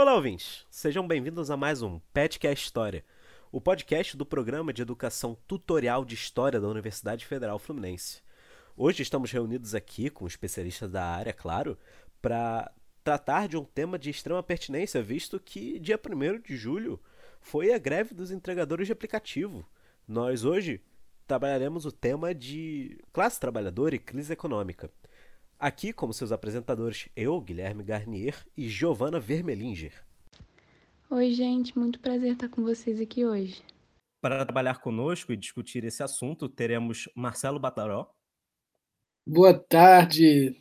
Olá, ouvintes! Sejam bem-vindos a mais um Petcast História, o podcast do programa de educação tutorial de História da Universidade Federal Fluminense. Hoje estamos reunidos aqui com especialistas da área, claro, para tratar de um tema de extrema pertinência, visto que dia 1 de julho foi a greve dos entregadores de aplicativo. Nós hoje trabalharemos o tema de classe trabalhadora e crise econômica. Aqui, como seus apresentadores, eu, Guilherme Garnier e Giovana Vermelinger. Oi, gente, muito prazer estar com vocês aqui hoje. Para trabalhar conosco e discutir esse assunto, teremos Marcelo Bataró. Boa tarde,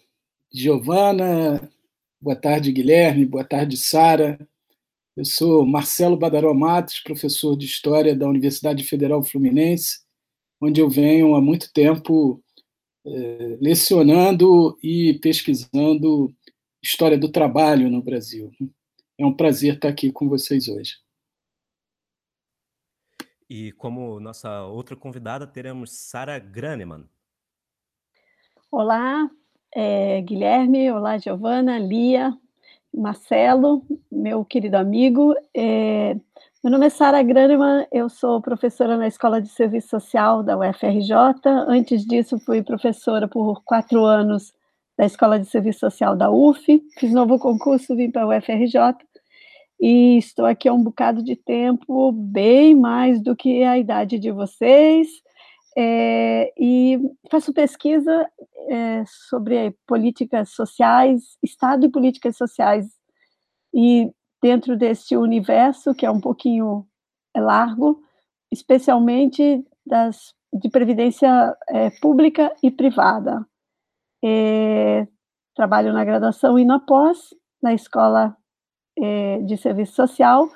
Giovana. Boa tarde, Guilherme. Boa tarde, Sara. Eu sou Marcelo Badaró Matos, professor de História da Universidade Federal Fluminense, onde eu venho há muito tempo é, lecionando e pesquisando história do trabalho no Brasil. É um prazer estar aqui com vocês hoje. E como nossa outra convidada, teremos Sara Graneman. Olá, é, Guilherme, olá, Giovana, Lia, Marcelo, meu querido amigo. É, meu nome é Sara Graneman, eu sou professora na Escola de Serviço Social da UFRJ. Antes disso, fui professora por quatro anos da Escola de Serviço Social da UF. Fiz novo concurso, vim para a UFRJ e estou aqui há um bocado de tempo, bem mais do que a idade de vocês. É, e faço pesquisa é, sobre políticas sociais, Estado e políticas sociais. E dentro deste universo, que é um pouquinho é largo, especialmente das, de previdência é, pública e privada. É, trabalho na graduação e na pós, na Escola é, de Serviço Social.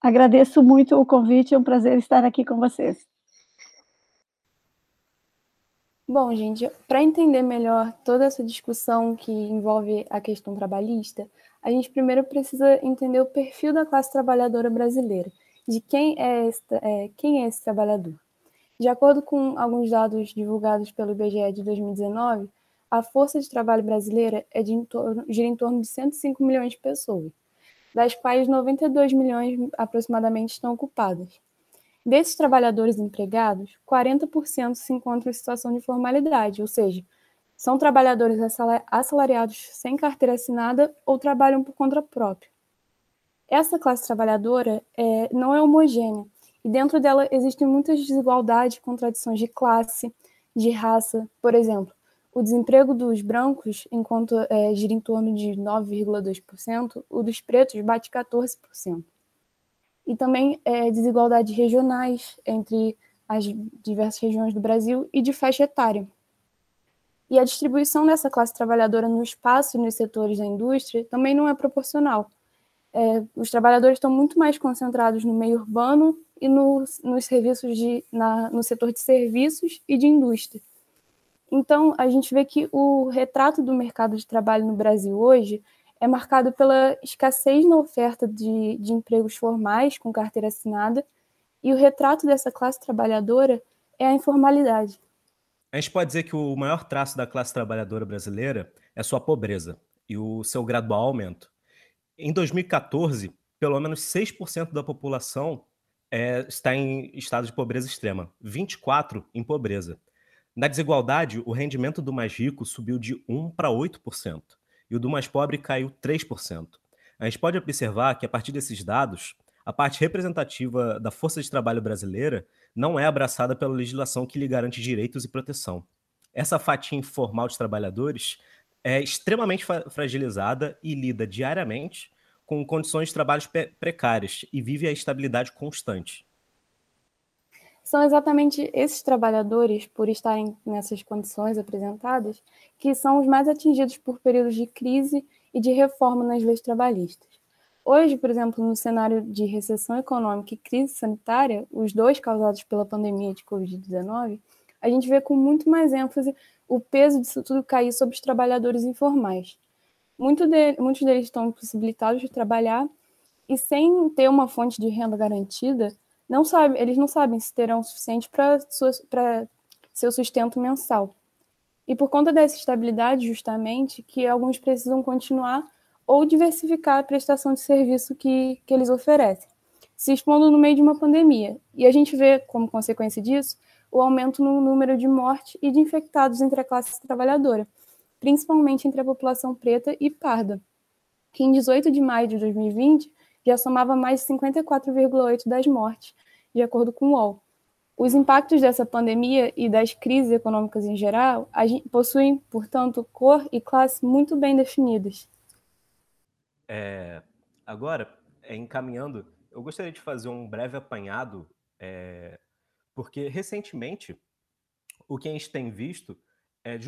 Agradeço muito o convite, é um prazer estar aqui com vocês. Bom, gente, para entender melhor toda essa discussão que envolve a questão trabalhista, a gente primeiro precisa entender o perfil da classe trabalhadora brasileira, de quem é, esse, é, quem é esse trabalhador. De acordo com alguns dados divulgados pelo IBGE de 2019, a força de trabalho brasileira é de em torno, gira em torno de 105 milhões de pessoas, das quais 92 milhões aproximadamente estão ocupadas. Desses trabalhadores empregados, 40% se encontram em situação de formalidade, ou seja, são trabalhadores assalariados sem carteira assinada ou trabalham por conta própria. Essa classe trabalhadora é, não é homogênea e dentro dela existem muitas desigualdades contradições de classe, de raça. Por exemplo, o desemprego dos brancos, enquanto é, gira em torno de 9,2%, o dos pretos bate 14% e também é, desigualdades regionais entre as diversas regiões do Brasil e de faixa etária. E a distribuição dessa classe trabalhadora no espaço e nos setores da indústria também não é proporcional. É, os trabalhadores estão muito mais concentrados no meio urbano e no, nos serviços de, na, no setor de serviços e de indústria. Então, a gente vê que o retrato do mercado de trabalho no Brasil hoje é marcado pela escassez na oferta de, de empregos formais com carteira assinada, e o retrato dessa classe trabalhadora é a informalidade. A gente pode dizer que o maior traço da classe trabalhadora brasileira é sua pobreza e o seu gradual aumento. Em 2014, pelo menos 6% da população é, está em estado de pobreza extrema, 24% em pobreza. Na desigualdade, o rendimento do mais rico subiu de 1 para 8% e o do mais pobre caiu 3%. A gente pode observar que, a partir desses dados, a parte representativa da força de trabalho brasileira não é abraçada pela legislação que lhe garante direitos e proteção. Essa fatia informal de trabalhadores é extremamente fragilizada e lida diariamente com condições de trabalho precárias e vive a estabilidade constante. São exatamente esses trabalhadores, por estarem nessas condições apresentadas, que são os mais atingidos por períodos de crise e de reforma nas leis trabalhistas. Hoje, por exemplo, no cenário de recessão econômica e crise sanitária, os dois causados pela pandemia de Covid-19, a gente vê com muito mais ênfase o peso disso tudo cair sobre os trabalhadores informais. Muito de, muitos deles estão impossibilitados de trabalhar e, sem ter uma fonte de renda garantida, não sabe, eles não sabem se terão o suficiente para seu sustento mensal. E por conta dessa estabilidade, justamente, que alguns precisam continuar ou diversificar a prestação de serviço que, que eles oferecem, se expondo no meio de uma pandemia. E a gente vê, como consequência disso, o aumento no número de mortes e de infectados entre a classe trabalhadora, principalmente entre a população preta e parda, que em 18 de maio de 2020 já somava mais de 54,8% das mortes, de acordo com o UOL. Os impactos dessa pandemia e das crises econômicas em geral possuem, portanto, cor e classe muito bem definidas. É, agora, é, encaminhando, eu gostaria de fazer um breve apanhado, é, porque recentemente o que a gente tem visto é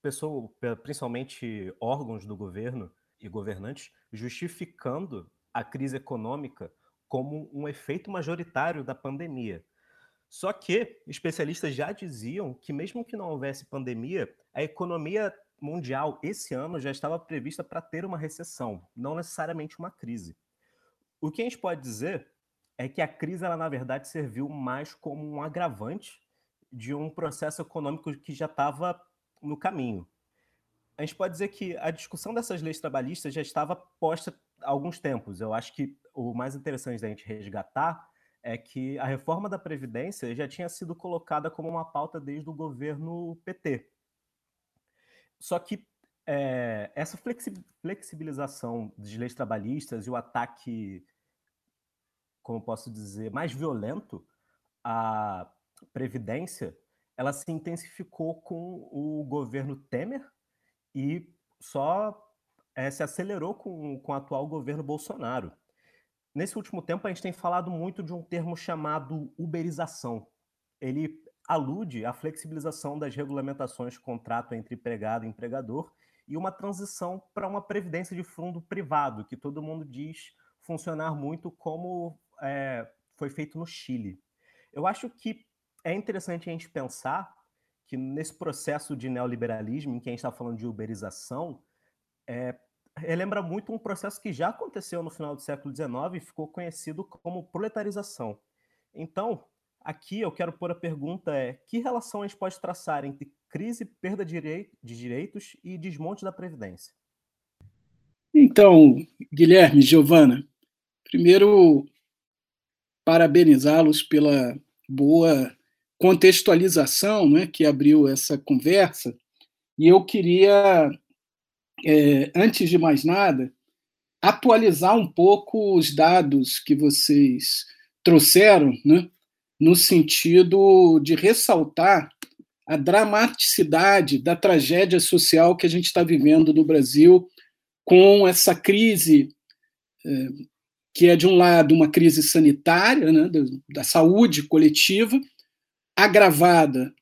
pessoa, principalmente órgãos do governo e governantes, justificando a crise econômica como um efeito majoritário da pandemia. Só que especialistas já diziam que, mesmo que não houvesse pandemia, a economia mundial esse ano já estava prevista para ter uma recessão, não necessariamente uma crise. O que a gente pode dizer é que a crise, ela, na verdade, serviu mais como um agravante de um processo econômico que já estava no caminho. A gente pode dizer que a discussão dessas leis trabalhistas já estava posta há alguns tempos. Eu acho que o mais interessante da gente resgatar é que a reforma da Previdência já tinha sido colocada como uma pauta desde o governo PT. Só que é, essa flexibilização de leis trabalhistas e o ataque, como posso dizer, mais violento à Previdência, ela se intensificou com o governo Temer e só é, se acelerou com, com o atual governo Bolsonaro. Nesse último tempo, a gente tem falado muito de um termo chamado uberização. Ele alude à flexibilização das regulamentações de contrato entre empregado e empregador e uma transição para uma previdência de fundo privado, que todo mundo diz funcionar muito como é, foi feito no Chile. Eu acho que é interessante a gente pensar que nesse processo de neoliberalismo, em que a gente está falando de uberização, é, relembra muito um processo que já aconteceu no final do século XIX e ficou conhecido como proletarização. Então, aqui eu quero pôr a pergunta é, que relação a gente pode traçar entre crise, perda de direitos e desmonte da Previdência? Então, Guilherme, Giovana, primeiro parabenizá-los pela boa contextualização né, que abriu essa conversa, e eu queria é, antes de mais nada, atualizar um pouco os dados que vocês trouxeram, né, no sentido de ressaltar a dramaticidade da tragédia social que a gente está vivendo no Brasil, com essa crise, é, que é, de um lado, uma crise sanitária, né, da saúde coletiva, agravada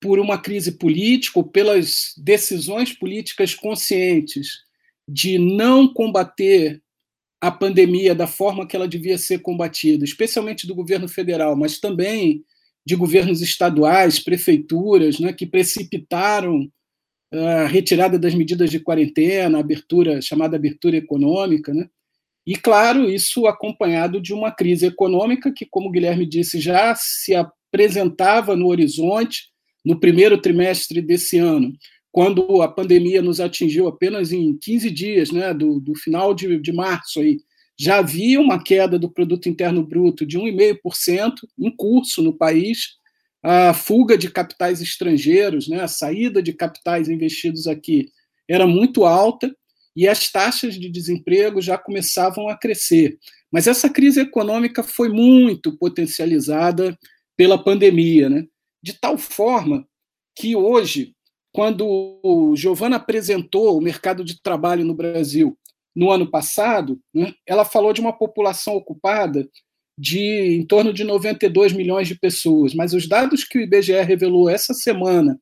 por uma crise política ou pelas decisões políticas conscientes de não combater a pandemia da forma que ela devia ser combatida, especialmente do governo federal, mas também de governos estaduais, prefeituras, né, que precipitaram a retirada das medidas de quarentena, a abertura chamada abertura econômica, né? E claro, isso acompanhado de uma crise econômica que, como o Guilherme disse, já se apresentava no horizonte, no primeiro trimestre desse ano, quando a pandemia nos atingiu apenas em 15 dias, né, do, do final de, de março, aí, já havia uma queda do produto interno bruto de 1,5% em curso no país, a fuga de capitais estrangeiros, né, a saída de capitais investidos aqui era muito alta e as taxas de desemprego já começavam a crescer. Mas essa crise econômica foi muito potencializada pela pandemia, né? de tal forma que hoje, quando o Giovana apresentou o mercado de trabalho no Brasil no ano passado, né, ela falou de uma população ocupada de em torno de 92 milhões de pessoas, mas os dados que o IBGE revelou essa semana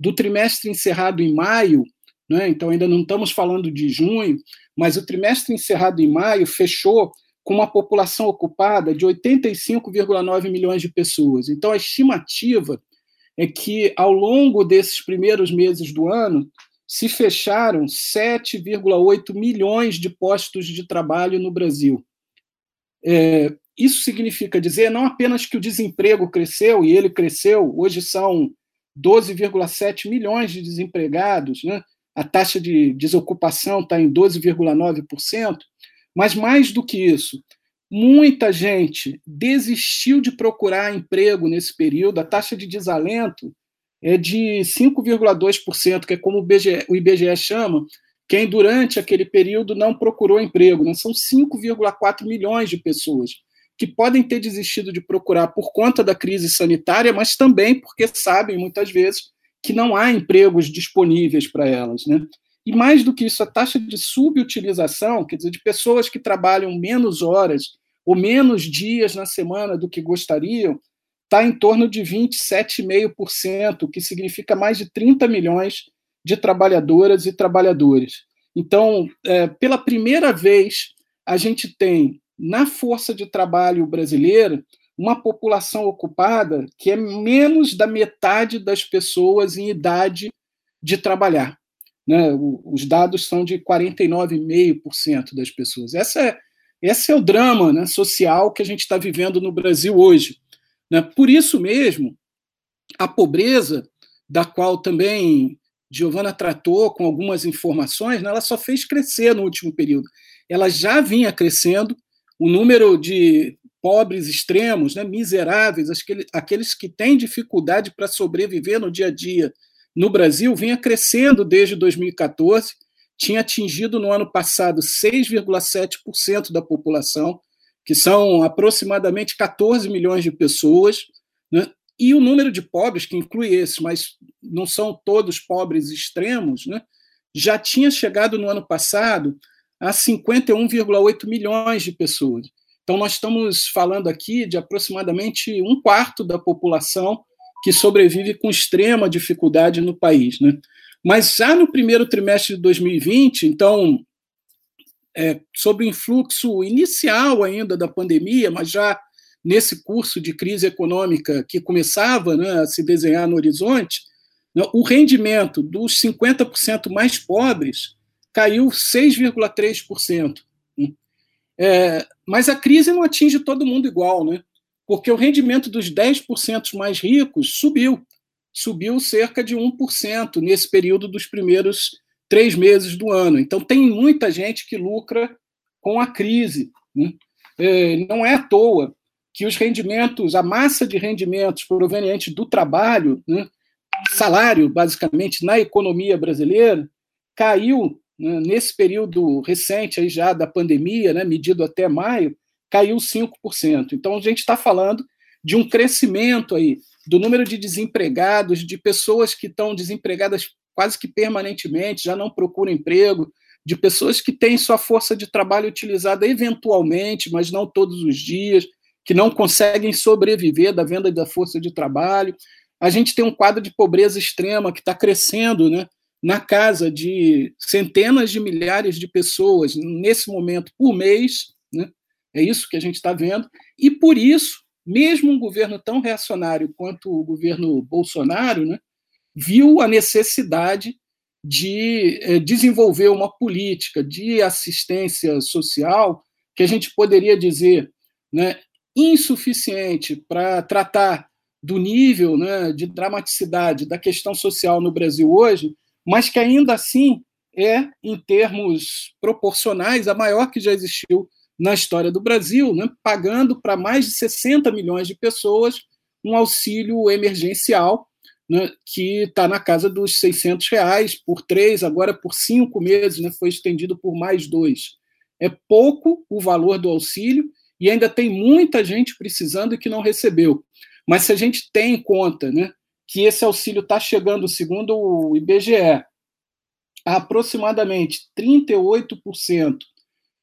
do trimestre encerrado em maio, né, então ainda não estamos falando de junho, mas o trimestre encerrado em maio fechou com uma população ocupada de 85,9 milhões de pessoas. Então, a estimativa é que, ao longo desses primeiros meses do ano, se fecharam 7,8 milhões de postos de trabalho no Brasil. É, isso significa dizer não apenas que o desemprego cresceu, e ele cresceu, hoje são 12,7 milhões de desempregados, né? a taxa de desocupação está em 12,9%, mas mais do que isso, muita gente desistiu de procurar emprego nesse período, a taxa de desalento é de 5,2%, que é como o IBGE, o IBGE chama, quem durante aquele período não procurou emprego. Né? São 5,4 milhões de pessoas que podem ter desistido de procurar por conta da crise sanitária, mas também porque sabem, muitas vezes, que não há empregos disponíveis para elas. Né? E mais do que isso, a taxa de subutilização, quer dizer, de pessoas que trabalham menos horas ou menos dias na semana do que gostariam, está em torno de 27,5%, o que significa mais de 30 milhões de trabalhadoras e trabalhadores. Então, é, pela primeira vez, a gente tem na força de trabalho brasileira uma população ocupada que é menos da metade das pessoas em idade de trabalhar. Né? Os dados são de 49,5% das pessoas. Essa é, esse é o drama né, social que a gente está vivendo no Brasil hoje. Né? Por isso mesmo, a pobreza, da qual também Giovana tratou com algumas informações, né, ela só fez crescer no último período. Ela já vinha crescendo, o número de pobres extremos, né, miseráveis, aqueles que têm dificuldade para sobreviver no dia a dia no Brasil, vinha crescendo desde 2014, tinha atingido no ano passado 6,7% da população, que são aproximadamente 14 milhões de pessoas, né? e o número de pobres, que inclui esses, mas não são todos pobres extremos, né? já tinha chegado no ano passado a 51,8 milhões de pessoas. Então, nós estamos falando aqui de aproximadamente um quarto da população que sobrevive com extrema dificuldade no país. Né? Mas já no primeiro trimestre de 2020, então, é, sobre o influxo inicial ainda da pandemia, mas já nesse curso de crise econômica que começava né, a se desenhar no horizonte, né, o rendimento dos 50% mais pobres caiu 6,3%. Né? É, mas a crise não atinge todo mundo igual, né? porque o rendimento dos 10% mais ricos subiu, subiu cerca de 1% nesse período dos primeiros três meses do ano. Então, tem muita gente que lucra com a crise. Né? É, não é à toa que os rendimentos, a massa de rendimentos provenientes do trabalho, né, salário, basicamente, na economia brasileira, caiu né, nesse período recente aí já da pandemia, né, medido até maio, caiu 5%. Então, a gente está falando de um crescimento aí do número de desempregados, de pessoas que estão desempregadas quase que permanentemente, já não procuram emprego, de pessoas que têm sua força de trabalho utilizada eventualmente, mas não todos os dias, que não conseguem sobreviver da venda da força de trabalho. A gente tem um quadro de pobreza extrema que está crescendo, né? na casa de centenas de milhares de pessoas nesse momento por mês, né? é isso que a gente está vendo, e por isso, mesmo um governo tão reacionário quanto o governo Bolsonaro, né? viu a necessidade de eh, desenvolver uma política de assistência social que a gente poderia dizer né, insuficiente para tratar do nível né, de dramaticidade da questão social no Brasil hoje, mas que ainda assim é, em termos proporcionais, a maior que já existiu na história do Brasil, né, pagando para mais de 60 milhões de pessoas um auxílio emergencial né, que está na casa dos 600 reais por três, agora por cinco meses, né, foi estendido por mais dois. É pouco o valor do auxílio e ainda tem muita gente precisando e que não recebeu. Mas se a gente tem em conta né, que esse auxílio está chegando, segundo o IBGE, a aproximadamente 38%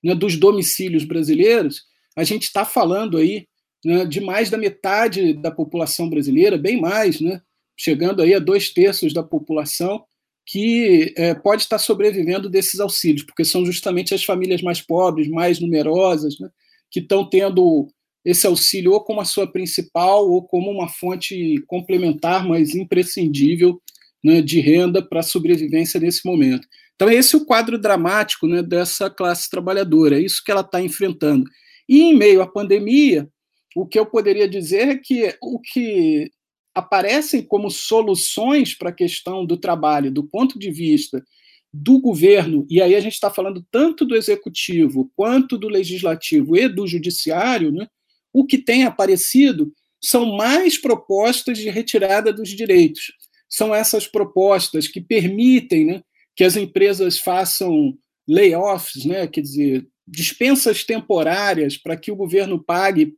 né, dos domicílios brasileiros, a gente está falando aí né, de mais da metade da população brasileira, bem mais, né, chegando aí a dois terços da população que é, pode estar sobrevivendo desses auxílios, porque são justamente as famílias mais pobres, mais numerosas, né, que estão tendo esse auxílio ou como a sua principal ou como uma fonte complementar, mas imprescindível né, de renda para a sobrevivência nesse momento. Então, esse é o quadro dramático né, dessa classe trabalhadora, é isso que ela está enfrentando. E em meio à pandemia, o que eu poderia dizer é que o que aparecem como soluções para a questão do trabalho, do ponto de vista do governo, e aí a gente está falando tanto do executivo quanto do legislativo e do judiciário, né, o que tem aparecido são mais propostas de retirada dos direitos. São essas propostas que permitem né, que as empresas façam layoffs, né, quer dizer, dispensas temporárias para que o governo pague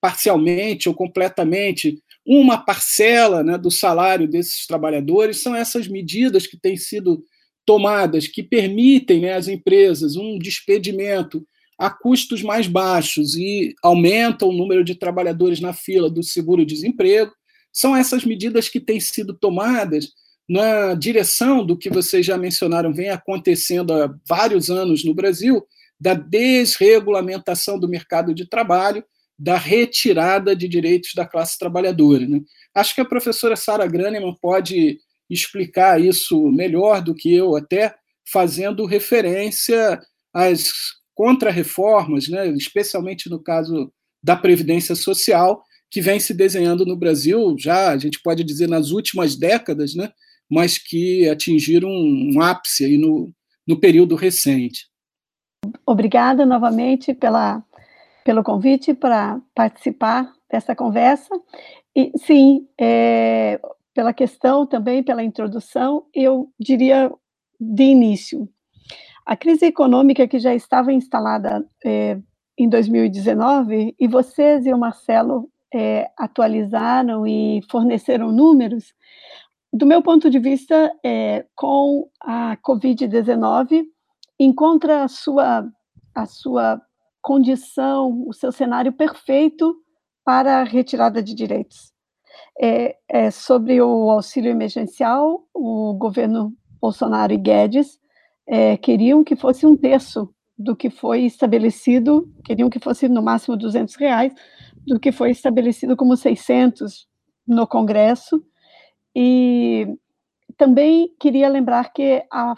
parcialmente ou completamente uma parcela né, do salário desses trabalhadores. São essas medidas que têm sido tomadas que permitem né, às empresas um despedimento a custos mais baixos e aumentam o número de trabalhadores na fila do seguro-desemprego. São essas medidas que têm sido tomadas na direção do que vocês já mencionaram, vem acontecendo há vários anos no Brasil, da desregulamentação do mercado de trabalho, da retirada de direitos da classe trabalhadora. Né? Acho que a professora Sara Graneman pode explicar isso melhor do que eu, até fazendo referência às contrarreformas, né, especialmente no caso da Previdência Social, que vem se desenhando no Brasil já, a gente pode dizer, nas últimas décadas, né, mas que atingiram um, ápice aí no, no período recente. Obrigada novamente pela, pelo convite para participar dessa conversa. E sim, é, pela questão também, pela introdução, eu diria de início. A crise econômica que já estava instalada é, em 2019, e vocês e o Marcelo é, atualizaram e forneceram números, do meu ponto de vista, é, com a Covid-19, encontra a sua, a sua condição, o seu cenário perfeito para a retirada de direitos. É, é sobre o auxílio emergencial, o governo Bolsonaro e Guedes é, queriam que fosse um terço do que foi estabelecido, queriam que fosse no máximo 200 reais, do que foi estabelecido como 600 no Congresso, e também queria lembrar que a,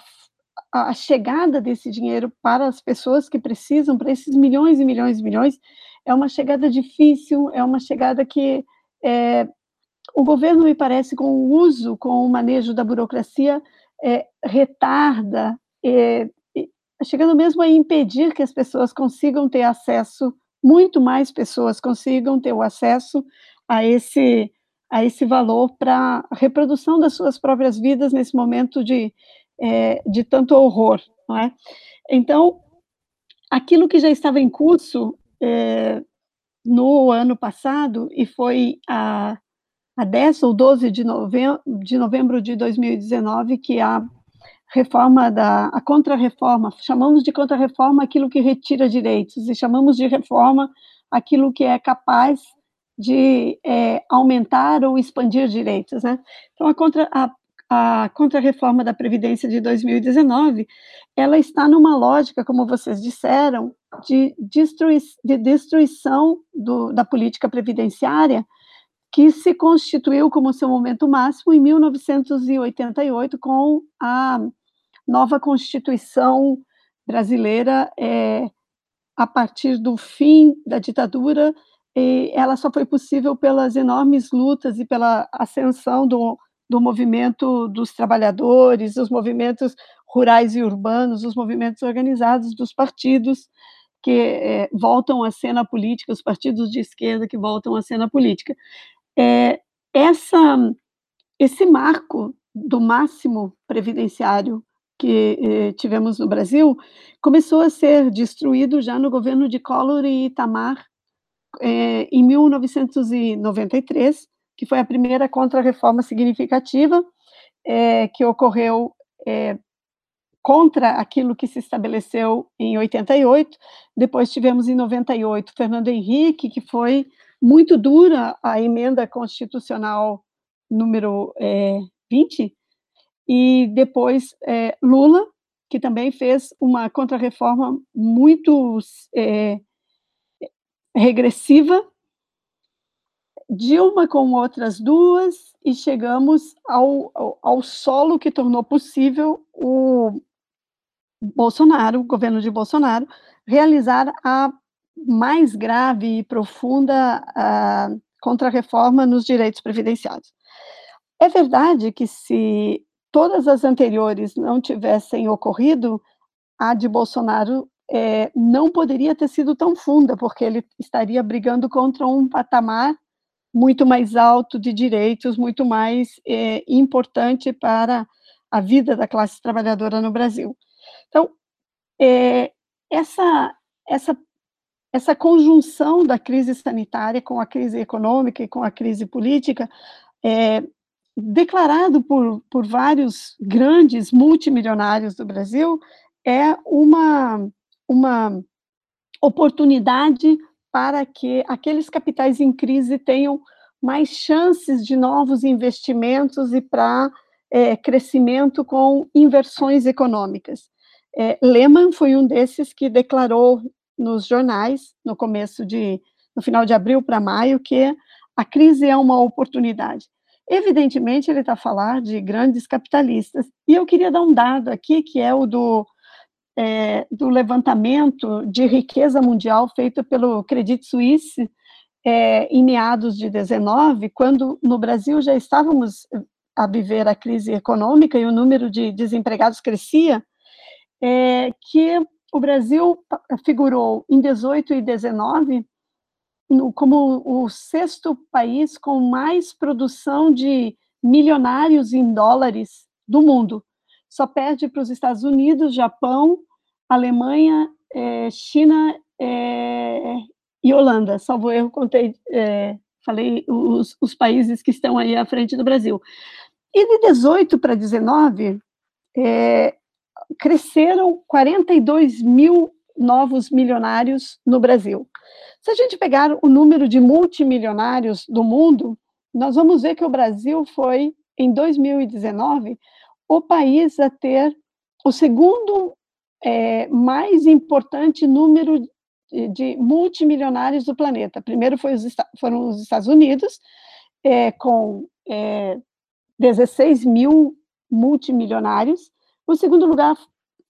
a chegada desse dinheiro para as pessoas que precisam, para esses milhões e milhões e milhões, é uma chegada difícil, é uma chegada que é, o governo, me parece, com o uso, com o manejo da burocracia, é, retarda, é, chegando mesmo a impedir que as pessoas consigam ter acesso, muito mais pessoas consigam ter o acesso a esse, a esse valor para a reprodução das suas próprias vidas nesse momento de, é, de tanto horror. Não é? Então, aquilo que já estava em curso é, no ano passado, e foi a a 10 ou 12 de novembro, de novembro de 2019, que a reforma da a contra-reforma, chamamos de contra-reforma aquilo que retira direitos, e chamamos de reforma aquilo que é capaz de é, aumentar ou expandir direitos, né? Então, a contra a, a contra-reforma da Previdência de 2019, ela está numa lógica, como vocês disseram, de, destrui, de destruição do, da política previdenciária, que se constituiu como seu momento máximo em 1988 com a nova Constituição brasileira é, a partir do fim da ditadura e ela só foi possível pelas enormes lutas e pela ascensão do, do movimento dos trabalhadores, os movimentos rurais e urbanos, os movimentos organizados dos partidos que é, voltam à cena política, os partidos de esquerda que voltam à cena política. É, essa, esse marco do máximo previdenciário que eh, tivemos no Brasil começou a ser destruído já no governo de Collor e Itamar eh, em 1993, que foi a primeira contra-reforma significativa eh, que ocorreu contra aquilo que se estabeleceu em 88. Depois tivemos em 98 Fernando Henrique, que foi muito dura a emenda constitucional número é, 20, e depois é, Lula, que também fez uma contrarreforma muito é, regressiva, Dilma com outras duas, e chegamos ao, ao, ao solo que tornou possível o Bolsonaro, o governo de Bolsonaro, realizar a mais grave e profunda uh, contra-reforma nos direitos previdenciários. É verdade que se todas as anteriores não tivessem ocorrido, a de Bolsonaro é, não poderia ter sido tão funda, porque ele estaria brigando contra um patamar muito mais alto de direitos, muito mais é, importante para a vida da classe trabalhadora no Brasil. Então, é, essa, essa, essa conjunção da crise sanitária com a crise econômica e com a crise política, é, declarado por, por vários grandes multimilionários do Brasil, é uma, uma oportunidade para que aqueles capitais em crise tenham mais chances de novos investimentos e para é, crescimento com inversões econômicas. É, Lehman foi um desses que declarou nos jornais, no começo de, no final de abril para maio, que a crise é uma oportunidade. Evidentemente, ele está a falar de grandes capitalistas, e eu queria dar um dado aqui, que é o do, é, do levantamento de riqueza mundial feito pelo Credit Suisse é, em meados de 19, quando no Brasil já estávamos a viver a crise econômica e o número de desempregados crescia, é, que o Brasil figurou em 18 e 19 no, como o sexto país com mais produção de milionários em dólares do mundo. Só perde para os Estados Unidos, Japão, Alemanha, é, China é, e Holanda. Salvo erro, contei, é, falei os, os países que estão aí à frente do Brasil. E de 18 para 19, é, cresceram 42 mil novos milionários no Brasil. Se a gente pegar o número de multimilionários do mundo, nós vamos ver que o Brasil foi, em 2019, o país a ter o segundo é, mais importante número de, de, multimilionários do planeta. Primeiro os, foram os Estados Unidos, é, com é, 16 mil multimilionários, o segundo lugar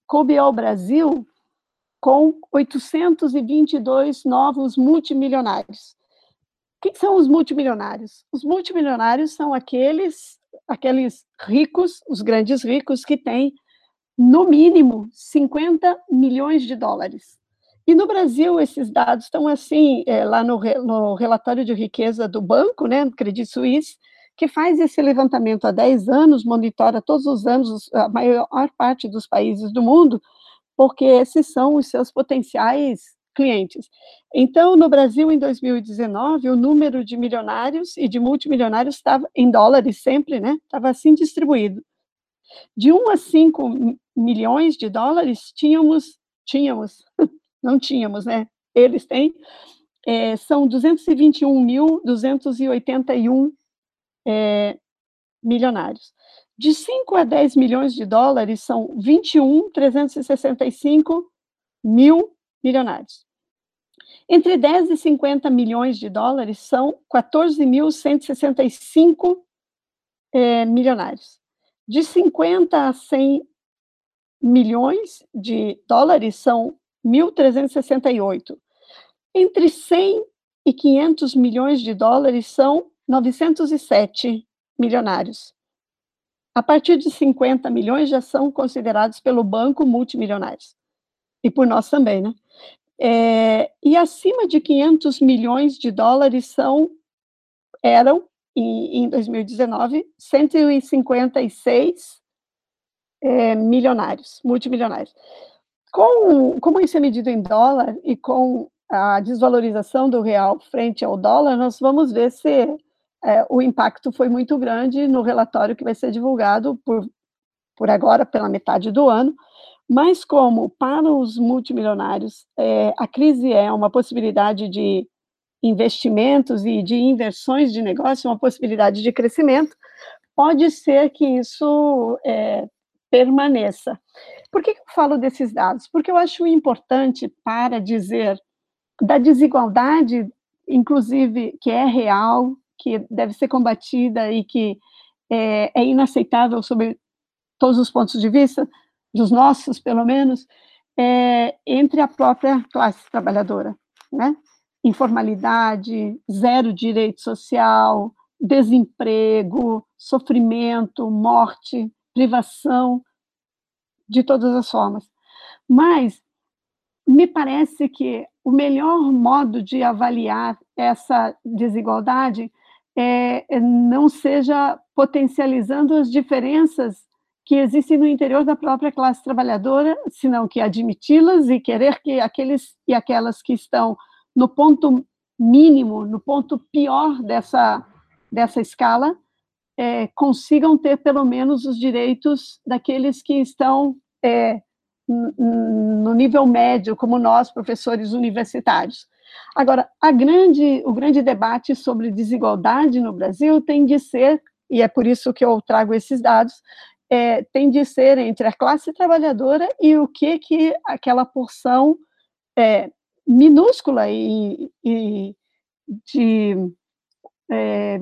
coube ao Brasil com 822 novos multimilionários. O que são os multimilionários? Os multimilionários são aqueles aqueles ricos, os grandes ricos que têm no mínimo 50 milhões de dólares. E no Brasil esses dados estão assim, é, lá no, no, relatório de riqueza do banco, né, Credit Suisse, que faz esse levantamento há 10 anos, monitora todos os anos a maior parte dos países do mundo, porque esses são os seus potenciais clientes. Então, no Brasil, em 2019, o número de milionários e de multimilionários estava, em dólares sempre, né, estava assim distribuído. De 1 a 5 milhões de dólares, tínhamos, tínhamos, não tínhamos, né, eles têm, é, são 221.281 é, milionários. De 5 a 10 milhões de dólares são 21,365 mil milionários. Entre 10 e 50 milhões de dólares são 14.165 é, milionários. De 50 a 100 milhões de dólares são 1.368. Entre 100 e 500 milhões de dólares são 907 milionários. A partir de 50 milhões já são considerados pelo banco multimilionários. E por nós também, né? É, e acima de 500 milhões de dólares são, eram, em, em 2019, 156 é, milionários, multimilionários. Com, como isso é medido em dólar e com a desvalorização do real frente ao dólar, nós vamos ver se é, o impacto foi muito grande no relatório que vai ser divulgado por, por agora, pela metade do ano, mas como para os multimilionários é, a crise é uma possibilidade de investimentos e de inversões de negócio, uma possibilidade de crescimento, pode ser que isso é, permaneça. Por que eu falo desses dados? Porque eu acho importante para dizer da desigualdade, inclusive, que é real, que deve ser combatida e que é, é inaceitável sob todos os pontos de vista, dos nossos, pelo menos, é, entre a própria classe trabalhadora, né? Informalidade, zero direito social, desemprego, sofrimento, morte, privação, de todas as formas. Mas me parece que o melhor modo de avaliar essa desigualdade é, é não seja potencializando as diferenças que existem no interior da própria classe trabalhadora, senão que admiti-las e querer que aqueles e aquelas que estão no ponto mínimo, no ponto pior dessa, dessa escala, é, consigam ter pelo menos os direitos daqueles que estão é, no nível médio, como nós, professores universitários. Agora, grande, o grande debate sobre desigualdade no Brasil tem de ser, e é por isso que eu trago esses dados, é, tem de ser entre a classe trabalhadora e o que que aquela porção é, minúscula e, e de, é,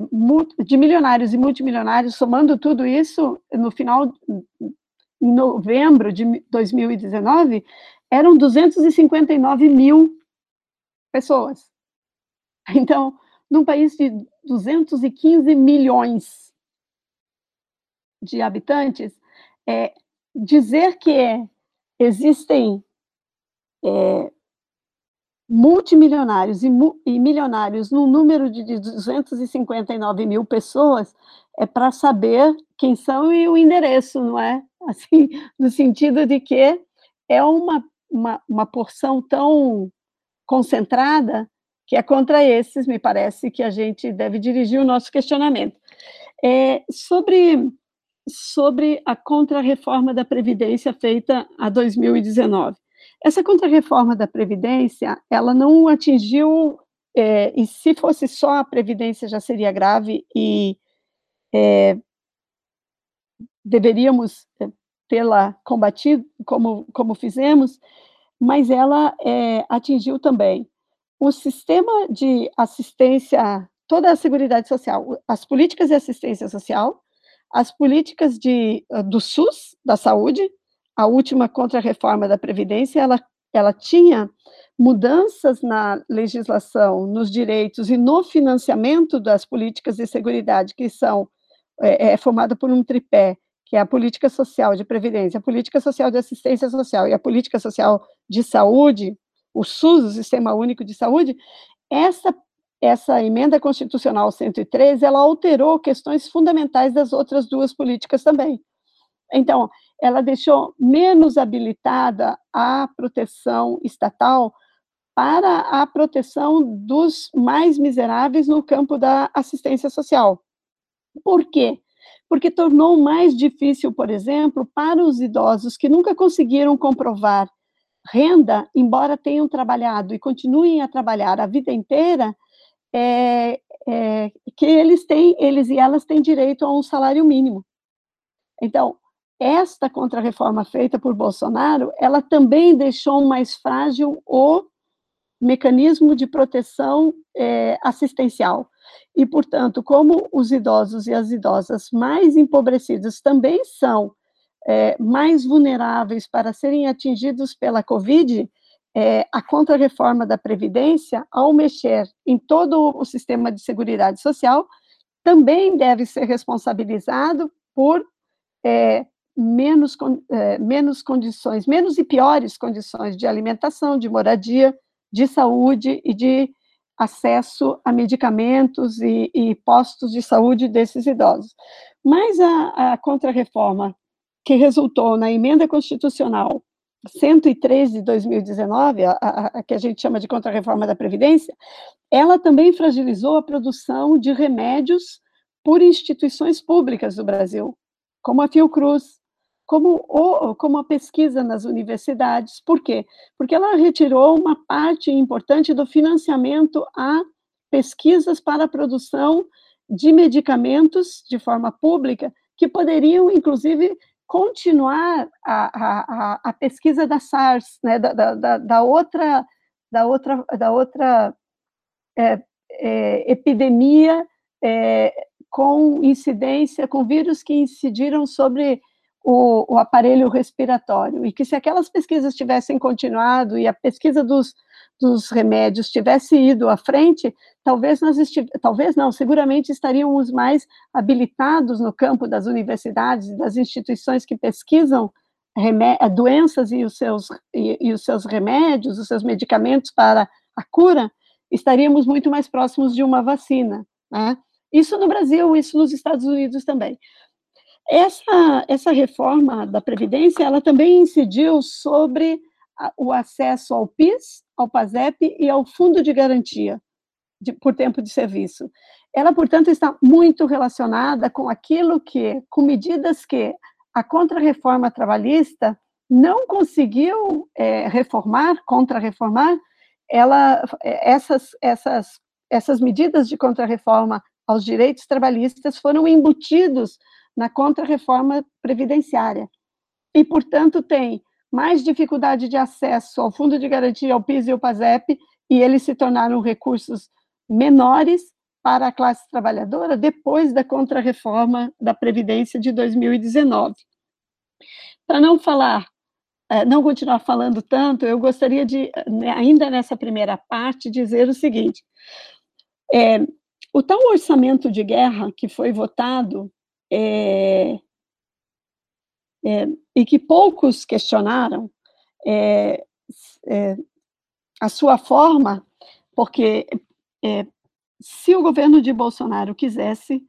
de milionários e multimilionários, somando tudo isso, no final, em novembro de 2019, eram 259 mil pessoas. Então, num país de 215 milhões de habitantes, é, dizer que existem é, multimilionários e, e, milionários no número de 259 mil pessoas é para saber quem são e o endereço, não é? Assim, no sentido de que é uma, uma, uma porção tão concentrada que é contra esses, me parece, que a gente deve dirigir o nosso questionamento. É, sobre, sobre a contrarreforma da Previdência feita a 2019. Essa contrarreforma da Previdência, ela não atingiu, é, e se fosse só a Previdência já seria grave, e é, deveríamos é, tê-la combatido, como, como fizemos, mas ela é, atingiu também o sistema de assistência, toda a Seguridade Social, as políticas de assistência social, as políticas de, ah, do SUS, da saúde, a última contra-reforma da Previdência, ela, ela tinha mudanças na legislação, nos direitos e no financiamento das políticas de seguridade, que são é, é formada por um tripé, que é a política social de previdência, a política social de assistência social e a política social de saúde, o SUS, o Sistema Único de Saúde, essa essa emenda constitucional 103, ela alterou questões fundamentais das outras duas políticas também. Então, ela deixou menos habilitada a proteção estatal para a proteção dos mais miseráveis no campo da assistência social. Por quê? Porque tornou mais difícil, por exemplo, para os idosos que nunca conseguiram comprovar renda, embora tenham trabalhado e continuem a trabalhar a vida inteira, é, é, que eles têm, eles e elas têm direito a um salário mínimo. Então, esta contrarreforma feita por Bolsonaro, ela também deixou mais frágil o mecanismo de proteção é, assistencial. E, portanto, como os idosos e as idosas mais empobrecidos também são é, mais vulneráveis para serem atingidos pela Covid, é, a contrarreforma da Previdência, ao mexer em todo o sistema de seguridade social, também deve ser responsabilizado por é, menos, é, menos condições, menos e piores condições de alimentação, de moradia, de saúde e de acesso a medicamentos e, e postos de saúde desses idosos. Mas a, a contrarreforma que resultou na emenda constitucional 103 de 2019, a, a, que a gente chama de contra-reforma da Previdência, ela também fragilizou a produção de remédios por instituições públicas do Brasil, como a Fiocruz, como, como a pesquisa nas universidades. Por quê? Porque ela retirou uma parte importante do financiamento a pesquisas para a produção de medicamentos de forma pública, que poderiam, inclusive, continuar a, a, a pesquisa da SARS, né, da, da, da outra, da outra, da outra é, é, epidemia é, com incidência, com vírus que incidiram sobre o, o, aparelho respiratório, e que se aquelas pesquisas tivessem continuado e a pesquisa dos, dos remédios tivesse ido à frente, talvez nós talvez não, seguramente estaríamos mais habilitados no campo das universidades e das instituições que pesquisam doenças e os, seus, e, e os seus remédios, os seus medicamentos para a cura, estaríamos muito mais próximos de uma vacina. Né? Isso no Brasil, isso nos Estados Unidos também. Essa, essa reforma da Previdência, ela também incidiu sobre o acesso ao PIS, ao PASEP e ao Fundo de Garantia de, por Tempo de Serviço. Ela, portanto, está muito relacionada com aquilo que, com medidas que a contra-reforma trabalhista não conseguiu é, reformar, contra-reformar, ela, é, essas, essas, essas medidas de contra-reforma aos direitos trabalhistas foram embutidos na contra-reforma previdenciária. E, portanto, tem mais dificuldade de acesso ao Fundo de Garantia, ao PIS e ao PASEP, e eles se tornaram recursos menores para a classe trabalhadora depois da contra-reforma da Previdência de 2019. Para não falar, eh, não continuar falando tanto, eu gostaria de, né, ainda nessa primeira parte, dizer o seguinte: é, o tal orçamento de guerra que foi votado é, é, e que poucos questionaram é, é, a sua forma, porque é, se o governo de Bolsonaro quisesse,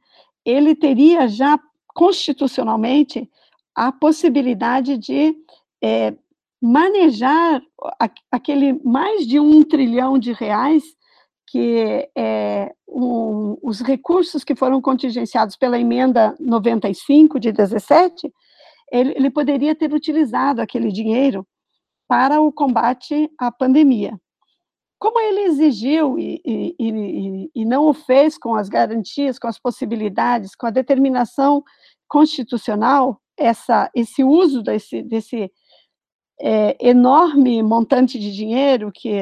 ele teria já constitucionalmente a possibilidade de é, manejar aquele mais de um trilhão de reais que é, um, os recursos que foram contingenciados pela emenda 95 de 17 ele, ele poderia ter utilizado aquele dinheiro para o combate à pandemia. Como ele exigiu e, e, e, e, não o fez com as garantias, com as possibilidades, com a determinação constitucional, essa, esse uso desse, desse é, enorme montante de dinheiro que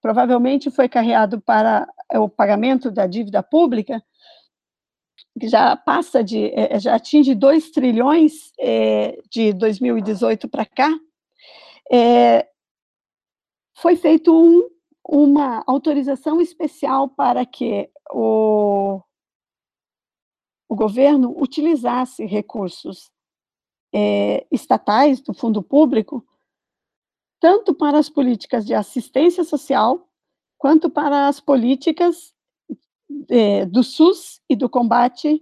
provavelmente foi carreado para o pagamento da dívida pública, que já passa de, é, já atinge 2 trilhões é, de 2018 para cá, é, foi feito um, uma autorização especial para que o, o governo utilizasse recursos é, estatais do fundo público, tanto para as políticas de assistência social, quanto para as políticas é, do SUS e do combate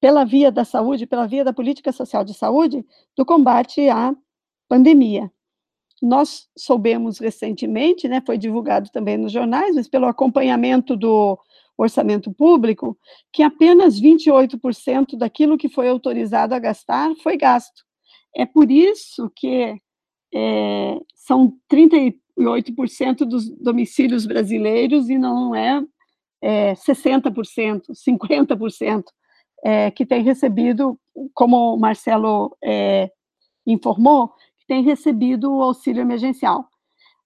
pela via da saúde, pela via da política social de saúde, do combate à pandemia. Nós soubemos recentemente, né, foi divulgado também nos jornais, mas pelo acompanhamento do orçamento público, que apenas 28% daquilo que foi autorizado a gastar foi gasto. É por isso que é, são 38% dos domicílios brasileiros e não é é, 60%, 50% é, que tem recebido, como o Marcelo é, informou, que tem recebido o auxílio emergencial.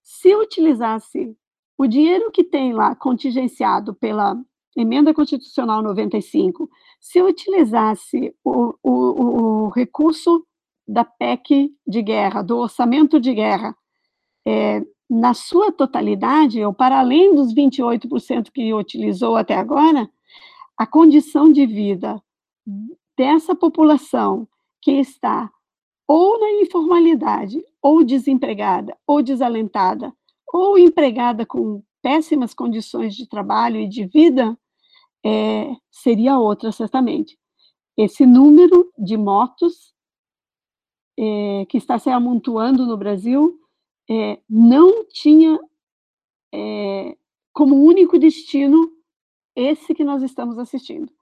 Se utilizasse o dinheiro que tem lá contingenciado pela emenda constitucional 95, se utilizasse o, o, o recurso da PEC de guerra, do orçamento de guerra, é, na sua totalidade, ou para além dos 28% que utilizou até agora, a condição de vida dessa população que está ou na informalidade, ou desempregada, ou desalentada, ou empregada com péssimas condições de trabalho e de vida, é, seria outra, certamente. Esse número de motos é, que está se amontoando no Brasil é, não tinha é, como único destino esse que nós estamos assistindo.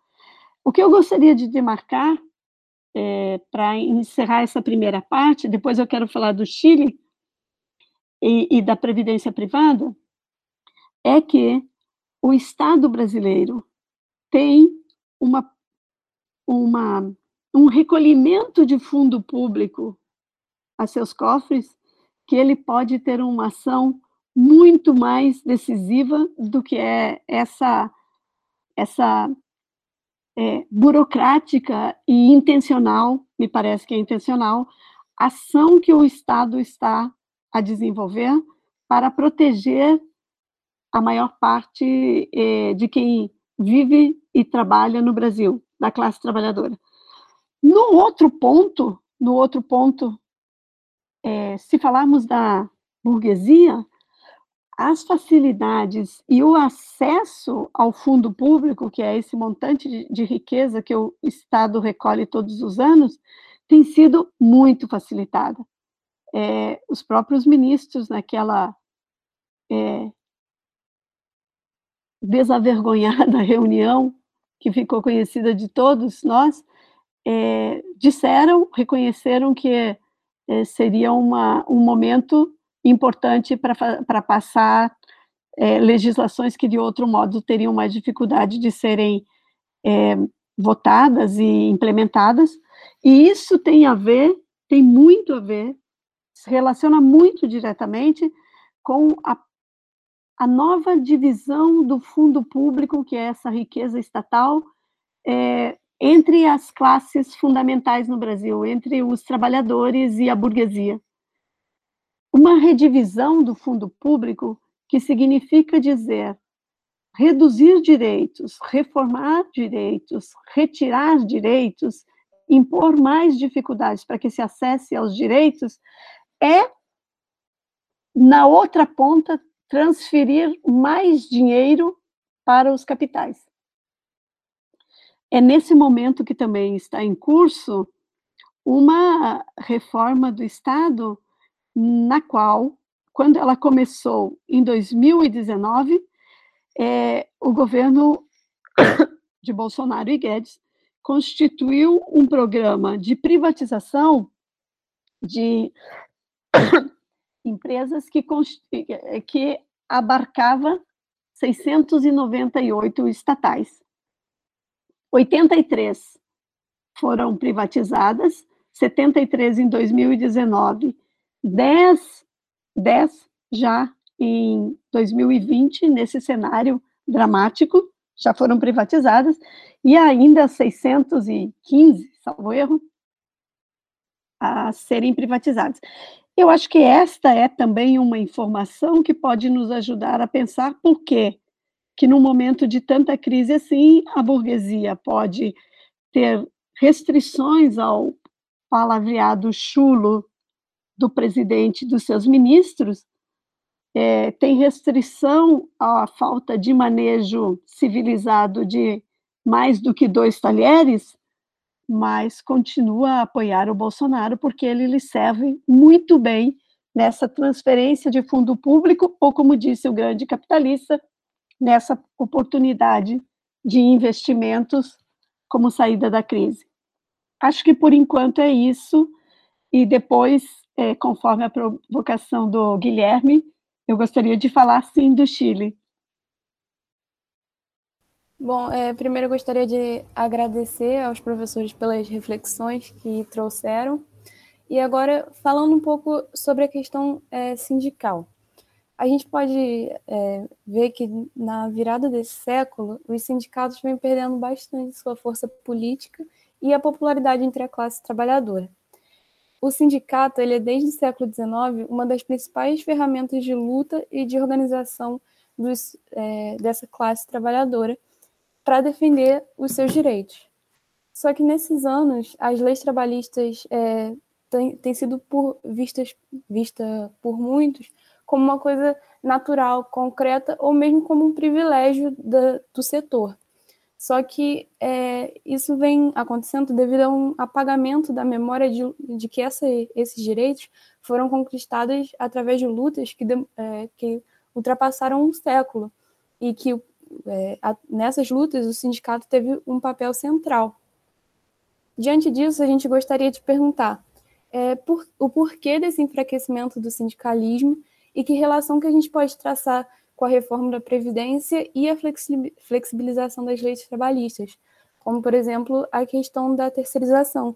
O que eu gostaria de demarcar, é, para encerrar essa primeira parte, depois eu quero falar do Chile e, e da previdência privada, é que o Estado brasileiro tem uma, uma, um recolhimento de fundo público a seus cofres que ele pode ter uma ação muito mais decisiva do que é essa essa é, burocrática e intencional me parece que é intencional, ação que o Estado está a desenvolver para proteger a maior parte eh, de quem vive e trabalha no Brasil, da classe trabalhadora. No outro ponto, no outro ponto, é, se falarmos da burguesia, as facilidades e o acesso ao fundo público, que é esse montante de, de riqueza que o Estado recolhe todos os anos, tem sido muito facilitada. É, os próprios ministros, naquela é, desavergonhada reunião que ficou conhecida de todos nós, é, disseram, reconheceram que é, seria uma, um momento importante para passar é, legislações que, de outro modo, teriam mais dificuldade de serem é, votadas e implementadas. E isso tem a ver, tem muito a ver, se relaciona muito diretamente com a a nova divisão do fundo público, que é essa riqueza estatal, é, entre as classes fundamentais no Brasil, entre os trabalhadores e a burguesia. Uma redivisão do fundo público que significa dizer reduzir direitos, reformar direitos, retirar direitos, impor mais dificuldades para que se acesse aos direitos, é, na outra ponta, transferir mais dinheiro para os capitais. É nesse momento que também está em curso uma reforma do Estado, na qual, quando ela começou em 2019, é, o governo de Bolsonaro e Guedes constituiu um programa de privatização de empresas que, que abarcava 698 estatais. 83 foram privatizadas, 73 em 2019, 10, 10 já em 2020, nesse cenário dramático, já foram privatizadas, e ainda 615, salvo erro, a serem privatizadas. Eu acho que esta é também uma informação que pode nos ajudar a pensar por quê que num momento de tanta crise assim, a burguesia pode ter restrições ao palavreado chulo do presidente e dos seus ministros, é, tem restrição à falta de manejo civilizado de mais do que dois talheres, mas continua a apoiar o Bolsonaro porque ele lhe serve muito bem nessa transferência de fundo público, ou como disse o grande capitalista, nessa oportunidade de investimentos como saída da crise. Acho que por enquanto é isso, e depois, é, conforme a provocação do Guilherme, eu gostaria de falar sim do Chile. Bom, é, primeiro eu gostaria de agradecer aos professores pelas reflexões que trouxeram. E agora, falando um pouco sobre a questão é, sindical. A gente pode é, ver que na virada desse século, os sindicatos vêm perdendo bastante sua força política e a popularidade entre a classe trabalhadora. O sindicato ele é, desde o século XIX, uma das principais ferramentas de luta e de organização dos, é, dessa classe trabalhadora para defender os seus direitos. Só que nesses anos, as leis trabalhistas é, têm, sido por, vistas vista por muitos como uma coisa natural, concreta, ou mesmo como um privilégio da, do setor. Só que é, isso vem acontecendo devido a um apagamento da memória de, de que essa, esses direitos foram conquistados através de lutas que, é, que ultrapassaram um século e que é, a, nessas lutas, o sindicato teve um papel central. Diante disso, a gente gostaria de perguntar é, por, o porquê desse enfraquecimento do sindicalismo e que relação que a gente pode traçar com a reforma da Previdência e a flexibilização das leis trabalhistas, como, por exemplo, a questão da terceirização.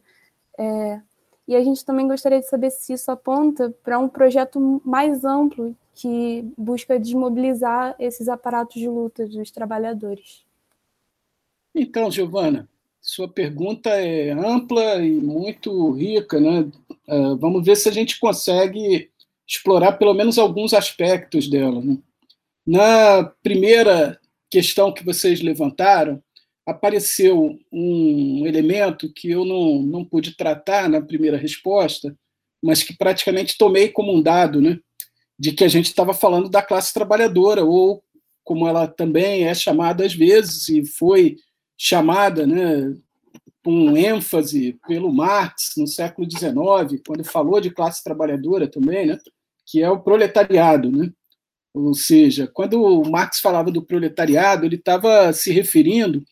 É, e a gente também gostaria de saber se isso aponta para um projeto mais amplo que busca desmobilizar esses aparatos de luta dos trabalhadores. Então, Giovana, Sua pergunta é ampla e muito rica, né? Uh, vamos ver se a gente consegue explorar pelo menos alguns aspectos dela. Né? Na primeira questão que vocês levantaram, apareceu um elemento que eu não, não pude tratar na primeira resposta, mas que praticamente tomei como um dado, né? De que a gente estava falando da classe trabalhadora, ou como ela também é chamada às vezes, e foi chamada né, com ênfase pelo Marx no século XIX, quando falou de classe trabalhadora também, né, que é o proletariado. Né? Ou seja, quando o Marx falava do proletariado, ele estava se referindo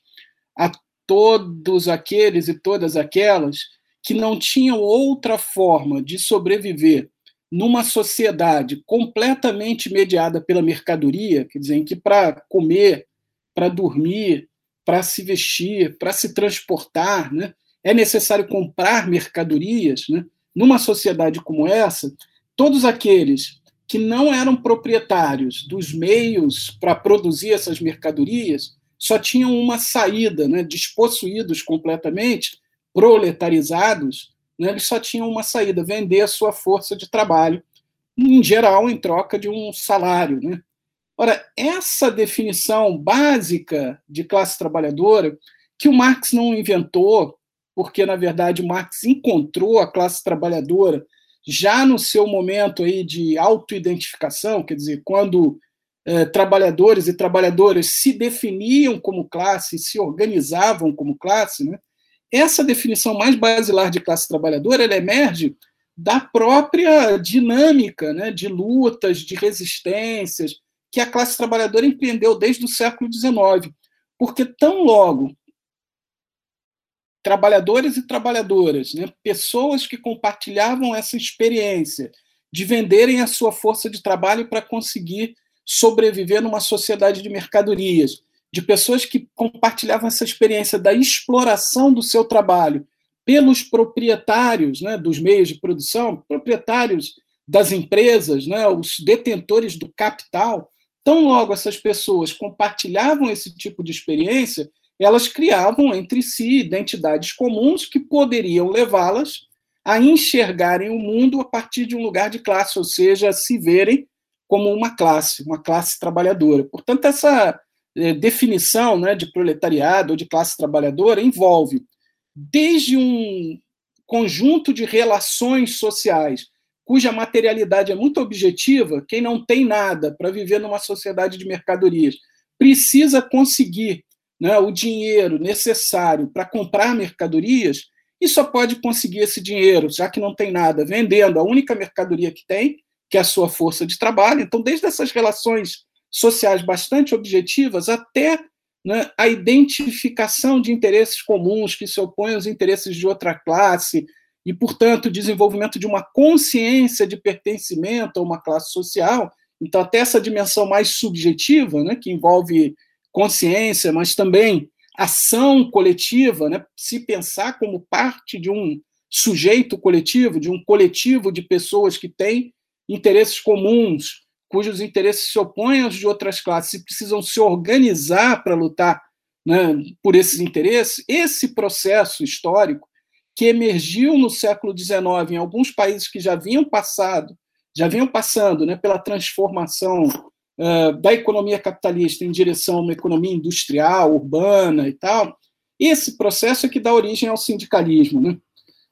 a todos aqueles e todas aquelas que não tinham outra forma de sobreviver numa sociedade completamente mediada pela mercadoria, quer dizer, em que para comer, para dormir, para se vestir, para se transportar, né, é necessário comprar mercadorias, né, numa sociedade como essa, todos aqueles que não eram proprietários dos meios para produzir essas mercadorias só tinham uma saída, né, despossuídos completamente, proletarizados, né, eles só tinham uma saída: vender a sua força de trabalho, em geral, em troca de um salário. Né? Ora, essa definição básica de classe trabalhadora, que o Marx não inventou, porque, na verdade, o Marx encontrou a classe trabalhadora já no seu momento aí de autoidentificação, quer dizer, quando eh, trabalhadores e trabalhadoras se definiam como classe, se organizavam como classe, né? essa definição mais basilar de classe trabalhadora ela emerge da própria dinâmica né, de lutas, de resistências, que a classe trabalhadora empreendeu desde o século XIX. Porque tão logo trabalhadores e trabalhadoras, né, pessoas que compartilhavam essa experiência de venderem a sua força de trabalho para conseguir sobreviver numa sociedade de mercadorias, de pessoas que compartilhavam essa experiência da exploração do seu trabalho pelos proprietários né, dos meios de produção, proprietários das empresas, né, os detentores do capital. Tão logo essas pessoas compartilhavam esse tipo de experiência, elas criavam entre si identidades comuns que poderiam levá-las a enxergarem o mundo a partir de um lugar de classe, ou seja, se verem como uma classe, uma classe trabalhadora. Portanto, essa é, definição né, de proletariado ou de classe trabalhadora envolve desde um conjunto de relações sociais cuja materialidade é muito objetiva, quem não tem nada para viver numa sociedade de mercadorias precisa conseguir né, o dinheiro necessário para comprar mercadorias e só pode conseguir esse dinheiro, já que não tem nada, vendendo a única mercadoria que tem, que é a sua força de trabalho. Então, desde essas relações sociais bastante objetivas, até né, a identificação de interesses comuns que se opõem aos interesses de outra classe, e, portanto, o desenvolvimento de uma consciência de pertencimento a uma classe social. Então, até essa dimensão mais subjetiva, né, que envolve consciência, mas também ação coletiva, né, se pensar como parte de um sujeito coletivo, de um coletivo de pessoas que têm interesses comuns, cujos interesses se opõem aos de outras classes e precisam se organizar para lutar né, por esses interesses, esse processo histórico que emergiu no século XIX em alguns países que já vinham passado, já vinham passando né, pela transformação da economia capitalista em direção a uma economia industrial, urbana e tal, esse processo é que dá origem ao sindicalismo. Né?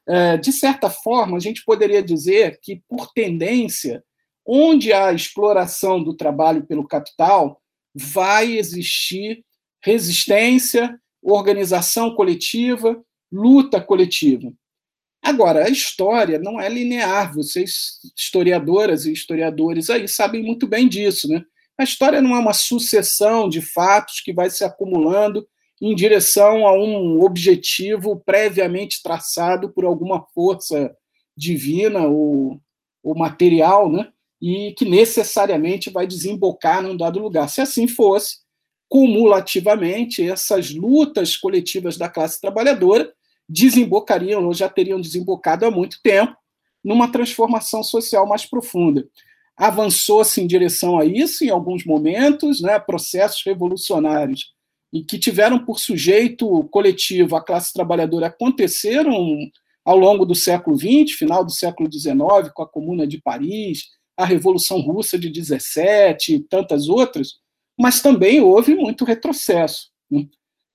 Uh, de certa forma, a gente poderia dizer que, por tendência, onde há exploração do trabalho pelo capital, vai existir resistência, organização coletiva, luta coletiva. Agora, a história não é linear, vocês, historiadoras e historiadores aí, sabem muito bem disso. Né? A história não é uma sucessão de fatos que vai se acumulando em direção a um objetivo previamente traçado por alguma força divina ou, ou material, né? e que necessariamente vai desembocar num dado lugar. Se assim fosse, cumulativamente, essas lutas coletivas da classe trabalhadora desembocariam, ou já teriam desembocado há muito tempo, numa transformação social mais profunda. Avançou-se em direção a isso em alguns momentos, né, processos revolucionários e que tiveram por sujeito coletivo a classe trabalhadora aconteceram ao longo do século XX, final do século XIX, com a Comuna de Paris, a Revolução Russa de 17 e tantas outras, mas também houve muito retrocesso. Né?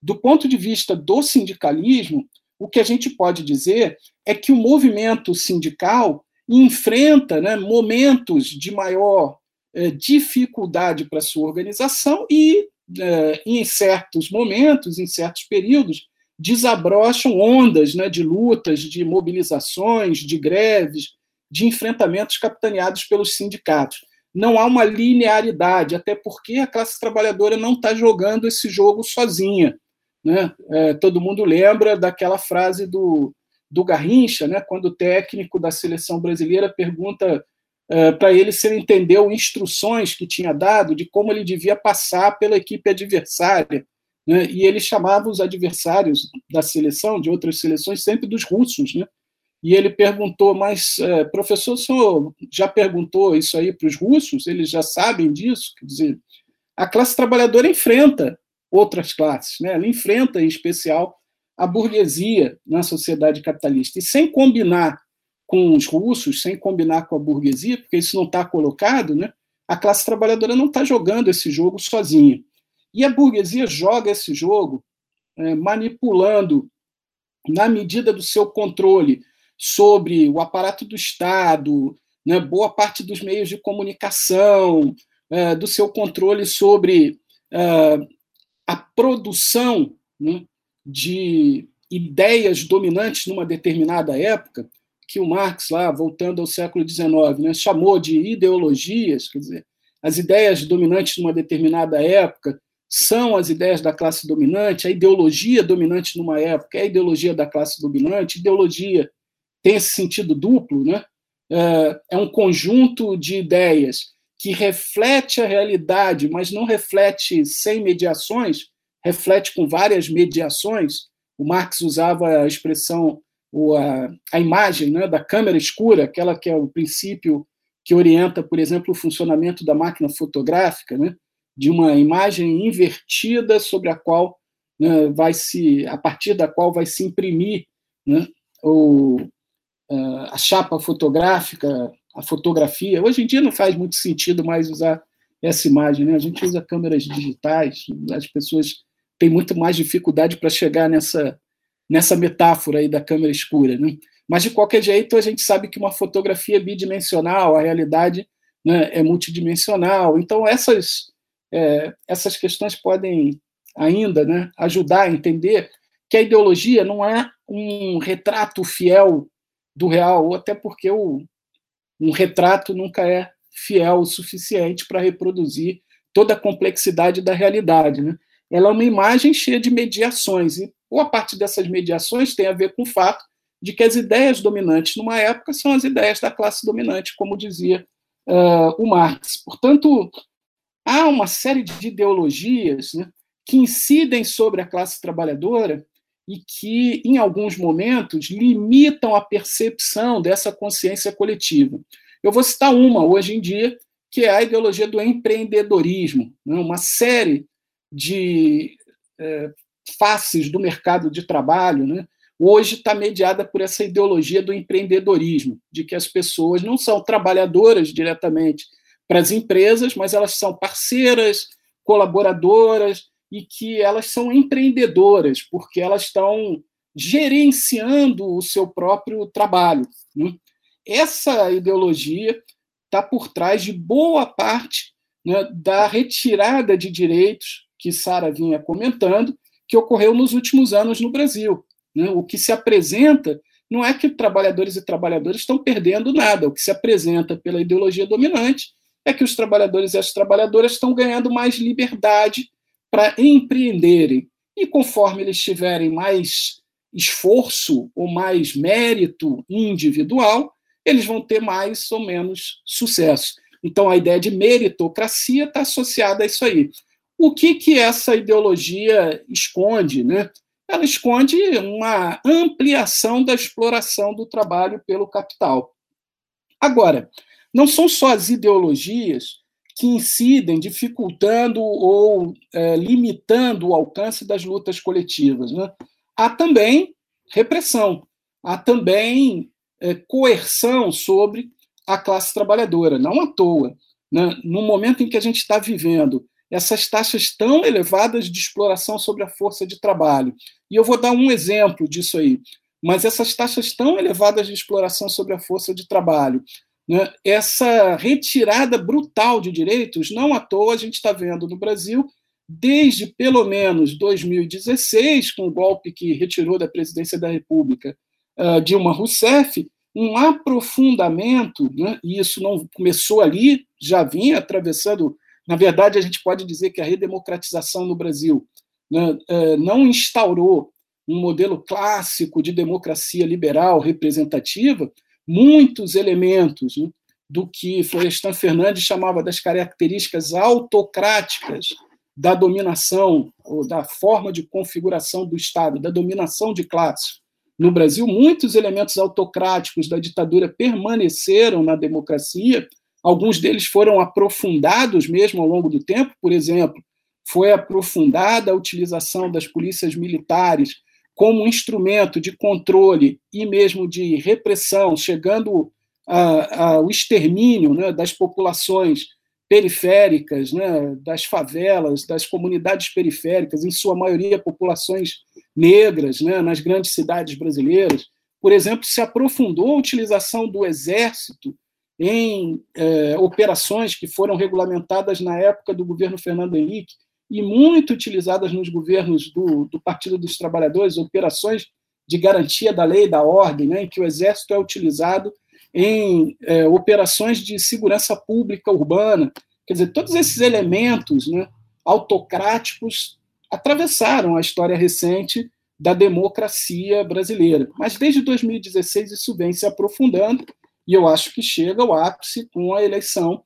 Do ponto de vista do sindicalismo, o que a gente pode dizer é que o movimento sindical enfrenta né, momentos de maior eh, dificuldade para sua organização e, eh, em certos momentos, em certos períodos, desabrocham ondas né, de lutas, de mobilizações, de greves, de enfrentamentos capitaneados pelos sindicatos. Não há uma linearidade, até porque a classe trabalhadora não está jogando esse jogo sozinha. Né? É, todo mundo lembra daquela frase do, do Garrincha, né, quando o técnico da seleção brasileira pergunta é, para ele se ele entendeu instruções que tinha dado de como ele devia passar pela equipe adversária. Né? E ele chamava os adversários da seleção, de outras seleções, sempre dos russos. Né? E ele perguntou, mas, é, professor, o senhor já perguntou isso aí para os russos? Eles já sabem disso? Quer dizer, a classe trabalhadora enfrenta outras classes, né? ela enfrenta, em especial, a burguesia na sociedade capitalista. E sem combinar com os russos, sem combinar com a burguesia, porque isso não está colocado, né? a classe trabalhadora não está jogando esse jogo sozinha. E a burguesia joga esse jogo é, manipulando, na medida do seu controle sobre o aparato do Estado, né, boa parte dos meios de comunicação, é, do seu controle sobre é, a produção né, de ideias dominantes numa determinada época, que o Marx, lá, voltando ao século XIX, né, chamou de ideologias, quer dizer, as ideias dominantes numa determinada época são as ideias da classe dominante, a ideologia dominante numa época é a ideologia da classe dominante, ideologia tem esse sentido duplo, né? É, é um conjunto de ideias que reflete a realidade, mas não reflete sem mediações, reflete com várias mediações. O Marx usava a expressão, a, a imagem né, da câmera escura, aquela que é o princípio que orienta, por exemplo, o funcionamento da máquina fotográfica, né? de uma imagem invertida sobre a qual né, vai se, a partir da qual vai se imprimir né, o, a chapa fotográfica, a fotografia. Hoje em dia não faz muito sentido mais usar essa imagem, né? A gente usa câmeras digitais, as pessoas têm muito mais dificuldade para chegar nessa nessa metáfora aí da câmera escura, né? Mas de qualquer jeito a gente sabe que uma fotografia é bidimensional, a realidade né, é multidimensional. Então essas é, essas questões podem ainda né, ajudar a entender que a ideologia não é um retrato fiel do real, ou até porque o, um retrato nunca é fiel o suficiente para reproduzir toda a complexidade da realidade. Né? Ela é uma imagem cheia de mediações, e boa parte dessas mediações tem a ver com o fato de que as ideias dominantes numa época são as ideias da classe dominante, como dizia uh, o Marx. Portanto, há uma série de ideologias né, que incidem sobre a classe trabalhadora e que, em alguns momentos, limitam a percepção dessa consciência coletiva. Eu vou citar uma hoje em dia, que é a ideologia do empreendedorismo, né, uma série de é, faces do mercado de trabalho, né, hoje está mediada por essa ideologia do empreendedorismo, de que as pessoas não são trabalhadoras diretamente, para as empresas, mas elas são parceiras, colaboradoras e que elas são empreendedoras, porque elas estão gerenciando o seu próprio trabalho. Né? Essa ideologia está por trás de boa parte né, da retirada de direitos que Sara vinha comentando, que ocorreu nos últimos anos no Brasil. Né? O que se apresenta não é que trabalhadores e trabalhadoras estão perdendo nada, o que se apresenta pela ideologia dominante é que os trabalhadores e as trabalhadoras estão ganhando mais liberdade para empreenderem. E conforme eles tiverem mais esforço ou mais mérito individual, eles vão ter mais ou menos sucesso. Então, a ideia de meritocracia está associada a isso aí. O que, que essa ideologia esconde? Né? Ela esconde uma ampliação da exploração do trabalho pelo capital. Agora, não são só as ideologias que incidem, dificultando ou é, limitando o alcance das lutas coletivas. Né? Há também repressão, há também é, coerção sobre a classe trabalhadora, não à toa. Né? No momento em que a gente está vivendo essas taxas tão elevadas de exploração sobre a força de trabalho, e eu vou dar um exemplo disso aí, mas essas taxas tão elevadas de exploração sobre a força de trabalho, né? essa retirada brutal de direitos, não à toa a gente está vendo no Brasil, desde pelo menos 2016, com o golpe que retirou da presidência da República uh, Dilma Rousseff, um aprofundamento, né? e isso não começou ali, já vinha atravessando. Na verdade, a gente pode dizer que a redemocratização no Brasil né, uh, não instaurou um modelo clássico de democracia liberal representativa, muitos elementos né, do que Florestan Fernandes chamava das características autocráticas da dominação, ou da forma de configuração do Estado, da dominação de classes. No Brasil, muitos elementos autocráticos da ditadura permaneceram na democracia, alguns deles foram aprofundados mesmo ao longo do tempo, por exemplo, foi aprofundada a utilização das polícias militares como instrumento de controle e mesmo de repressão, chegando ao extermínio né, das populações periféricas, né, das favelas, das comunidades periféricas, em sua maioria populações negras, né, nas grandes cidades brasileiras. Por exemplo, se aprofundou a utilização do exército em eh, operações que foram regulamentadas na época do governo Fernando Henrique, e muito utilizadas nos governos do, do Partido dos Trabalhadores, operações de garantia da lei da ordem, né, em que o Exército é utilizado em é, operações de segurança pública urbana. Quer dizer, todos esses elementos né, autocráticos atravessaram a história recente da democracia brasileira. Mas desde 2016 isso vem se aprofundando e eu acho que chega ao ápice com a eleição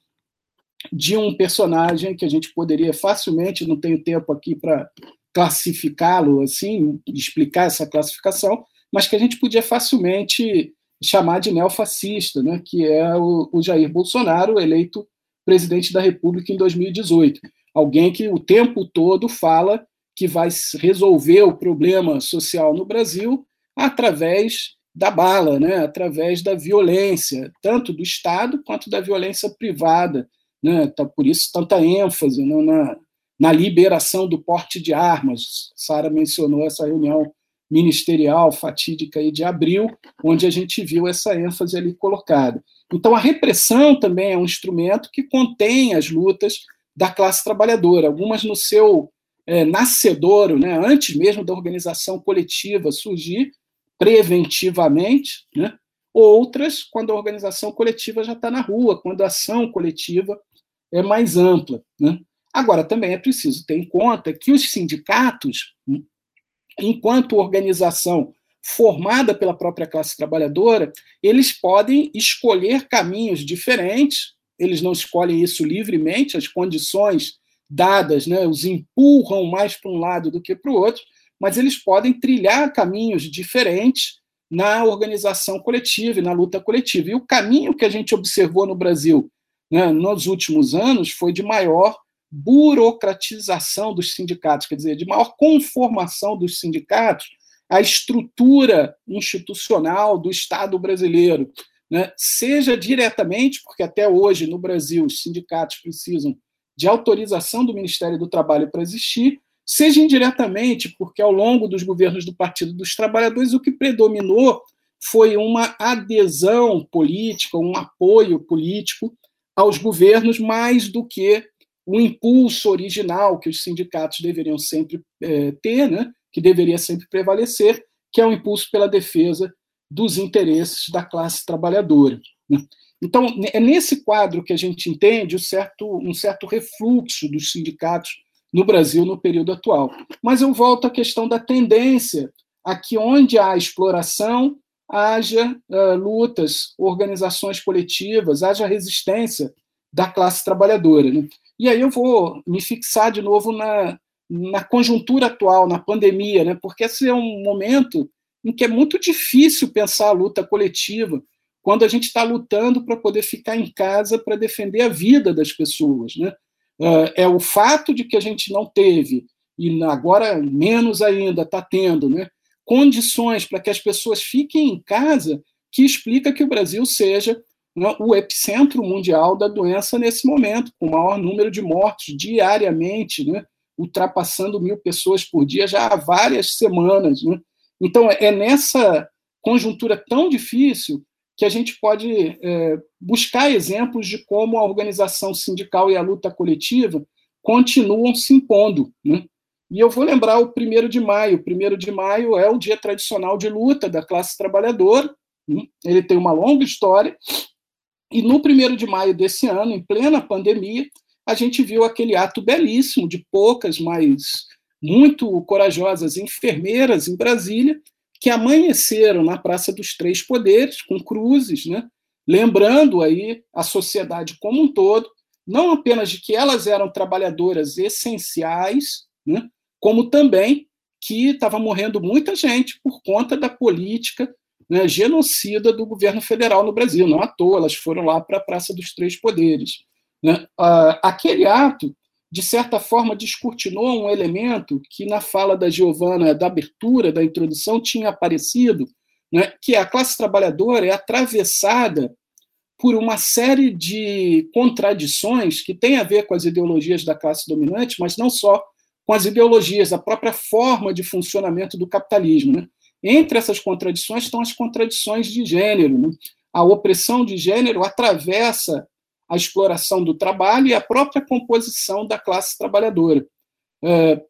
de um personagem que a gente poderia facilmente, não tenho tempo aqui para classificá-lo assim, explicar essa classificação, mas que a gente podia facilmente chamar de neofascista, né, que é o, o Jair Bolsonaro, eleito presidente da República em 2018. Alguém que o tempo todo fala que vai resolver o problema social no Brasil através da bala, né, através da violência, tanto do Estado quanto da violência privada, né? Tá, por isso, tanta ênfase né, na, na liberação do porte de armas. Sara mencionou essa reunião ministerial fatídica aí de abril, onde a gente viu essa ênfase ali colocada. Então, a repressão também é um instrumento que contém as lutas da classe trabalhadora, algumas no seu é, nascedouro, né, antes mesmo da organização coletiva surgir, preventivamente, né, outras quando a organização coletiva já está na rua, quando a ação coletiva é mais ampla. Né? Agora, também é preciso ter em conta que os sindicatos, enquanto organização formada pela própria classe trabalhadora, eles podem escolher caminhos diferentes, eles não escolhem isso livremente, as condições dadas né, os empurram mais para um lado do que para o outro, mas eles podem trilhar caminhos diferentes na organização coletiva e na luta coletiva. E o caminho que a gente observou no Brasil né, nos últimos anos foi de maior burocratização dos sindicatos, quer dizer, de maior conformação dos sindicatos à estrutura institucional do Estado brasileiro, né, seja diretamente, porque até hoje no Brasil os sindicatos precisam de autorização do Ministério do Trabalho para existir, seja indiretamente, porque ao longo dos governos do Partido dos Trabalhadores o que predominou foi uma adesão política, um apoio político aos governos mais do que o impulso original que os sindicatos deveriam sempre é, ter, né, que deveria sempre prevalecer, que é o impulso pela defesa dos interesses da classe trabalhadora. Né. Então, é nesse quadro que a gente entende um certo, um certo refluxo dos sindicatos no Brasil no período atual. Mas eu volto à questão da tendência a que onde há exploração, haja uh, lutas, organizações coletivas, haja resistência da classe trabalhadora. Né? E aí eu vou me fixar de novo na, na conjuntura atual, na pandemia, né? porque esse é um momento em que é muito difícil pensar a luta coletiva, quando a gente está lutando para poder ficar em casa para defender a vida das pessoas. Né? É o fato de que a gente não teve, e agora menos ainda está tendo, né, condições para que as pessoas fiquem em casa, que explica que o Brasil seja né, o epicentro mundial da doença nesse momento, com o maior número de mortos diariamente, né, ultrapassando mil pessoas por dia já há várias semanas. Né? Então, é nessa conjuntura tão difícil que a gente pode é, buscar exemplos de como a organização sindical e a luta coletiva continuam se impondo. Né? E eu vou lembrar o primeiro de maio. O primeiro de maio é o dia tradicional de luta da classe trabalhadora. Né? Ele tem uma longa história. E no primeiro de maio desse ano, em plena pandemia, a gente viu aquele ato belíssimo de poucas, mas muito corajosas enfermeiras em Brasília, que amanheceram na Praça dos Três Poderes, com cruzes, né? Lembrando aí a sociedade como um todo, não apenas de que elas eram trabalhadoras essenciais, né? como também que estava morrendo muita gente por conta da política né, genocida do governo federal no Brasil. Não à toa, elas foram lá para a Praça dos Três Poderes. Né? aquele ato de certa forma, descortinou um elemento que, na fala da Giovana, da abertura, da introdução, tinha aparecido, né, que a classe trabalhadora é atravessada por uma série de contradições que têm a ver com as ideologias da classe dominante, mas não só com as ideologias, a própria forma de funcionamento do capitalismo. Né? Entre essas contradições estão as contradições de gênero. Né? A opressão de gênero atravessa a exploração do trabalho e a própria composição da classe trabalhadora. É,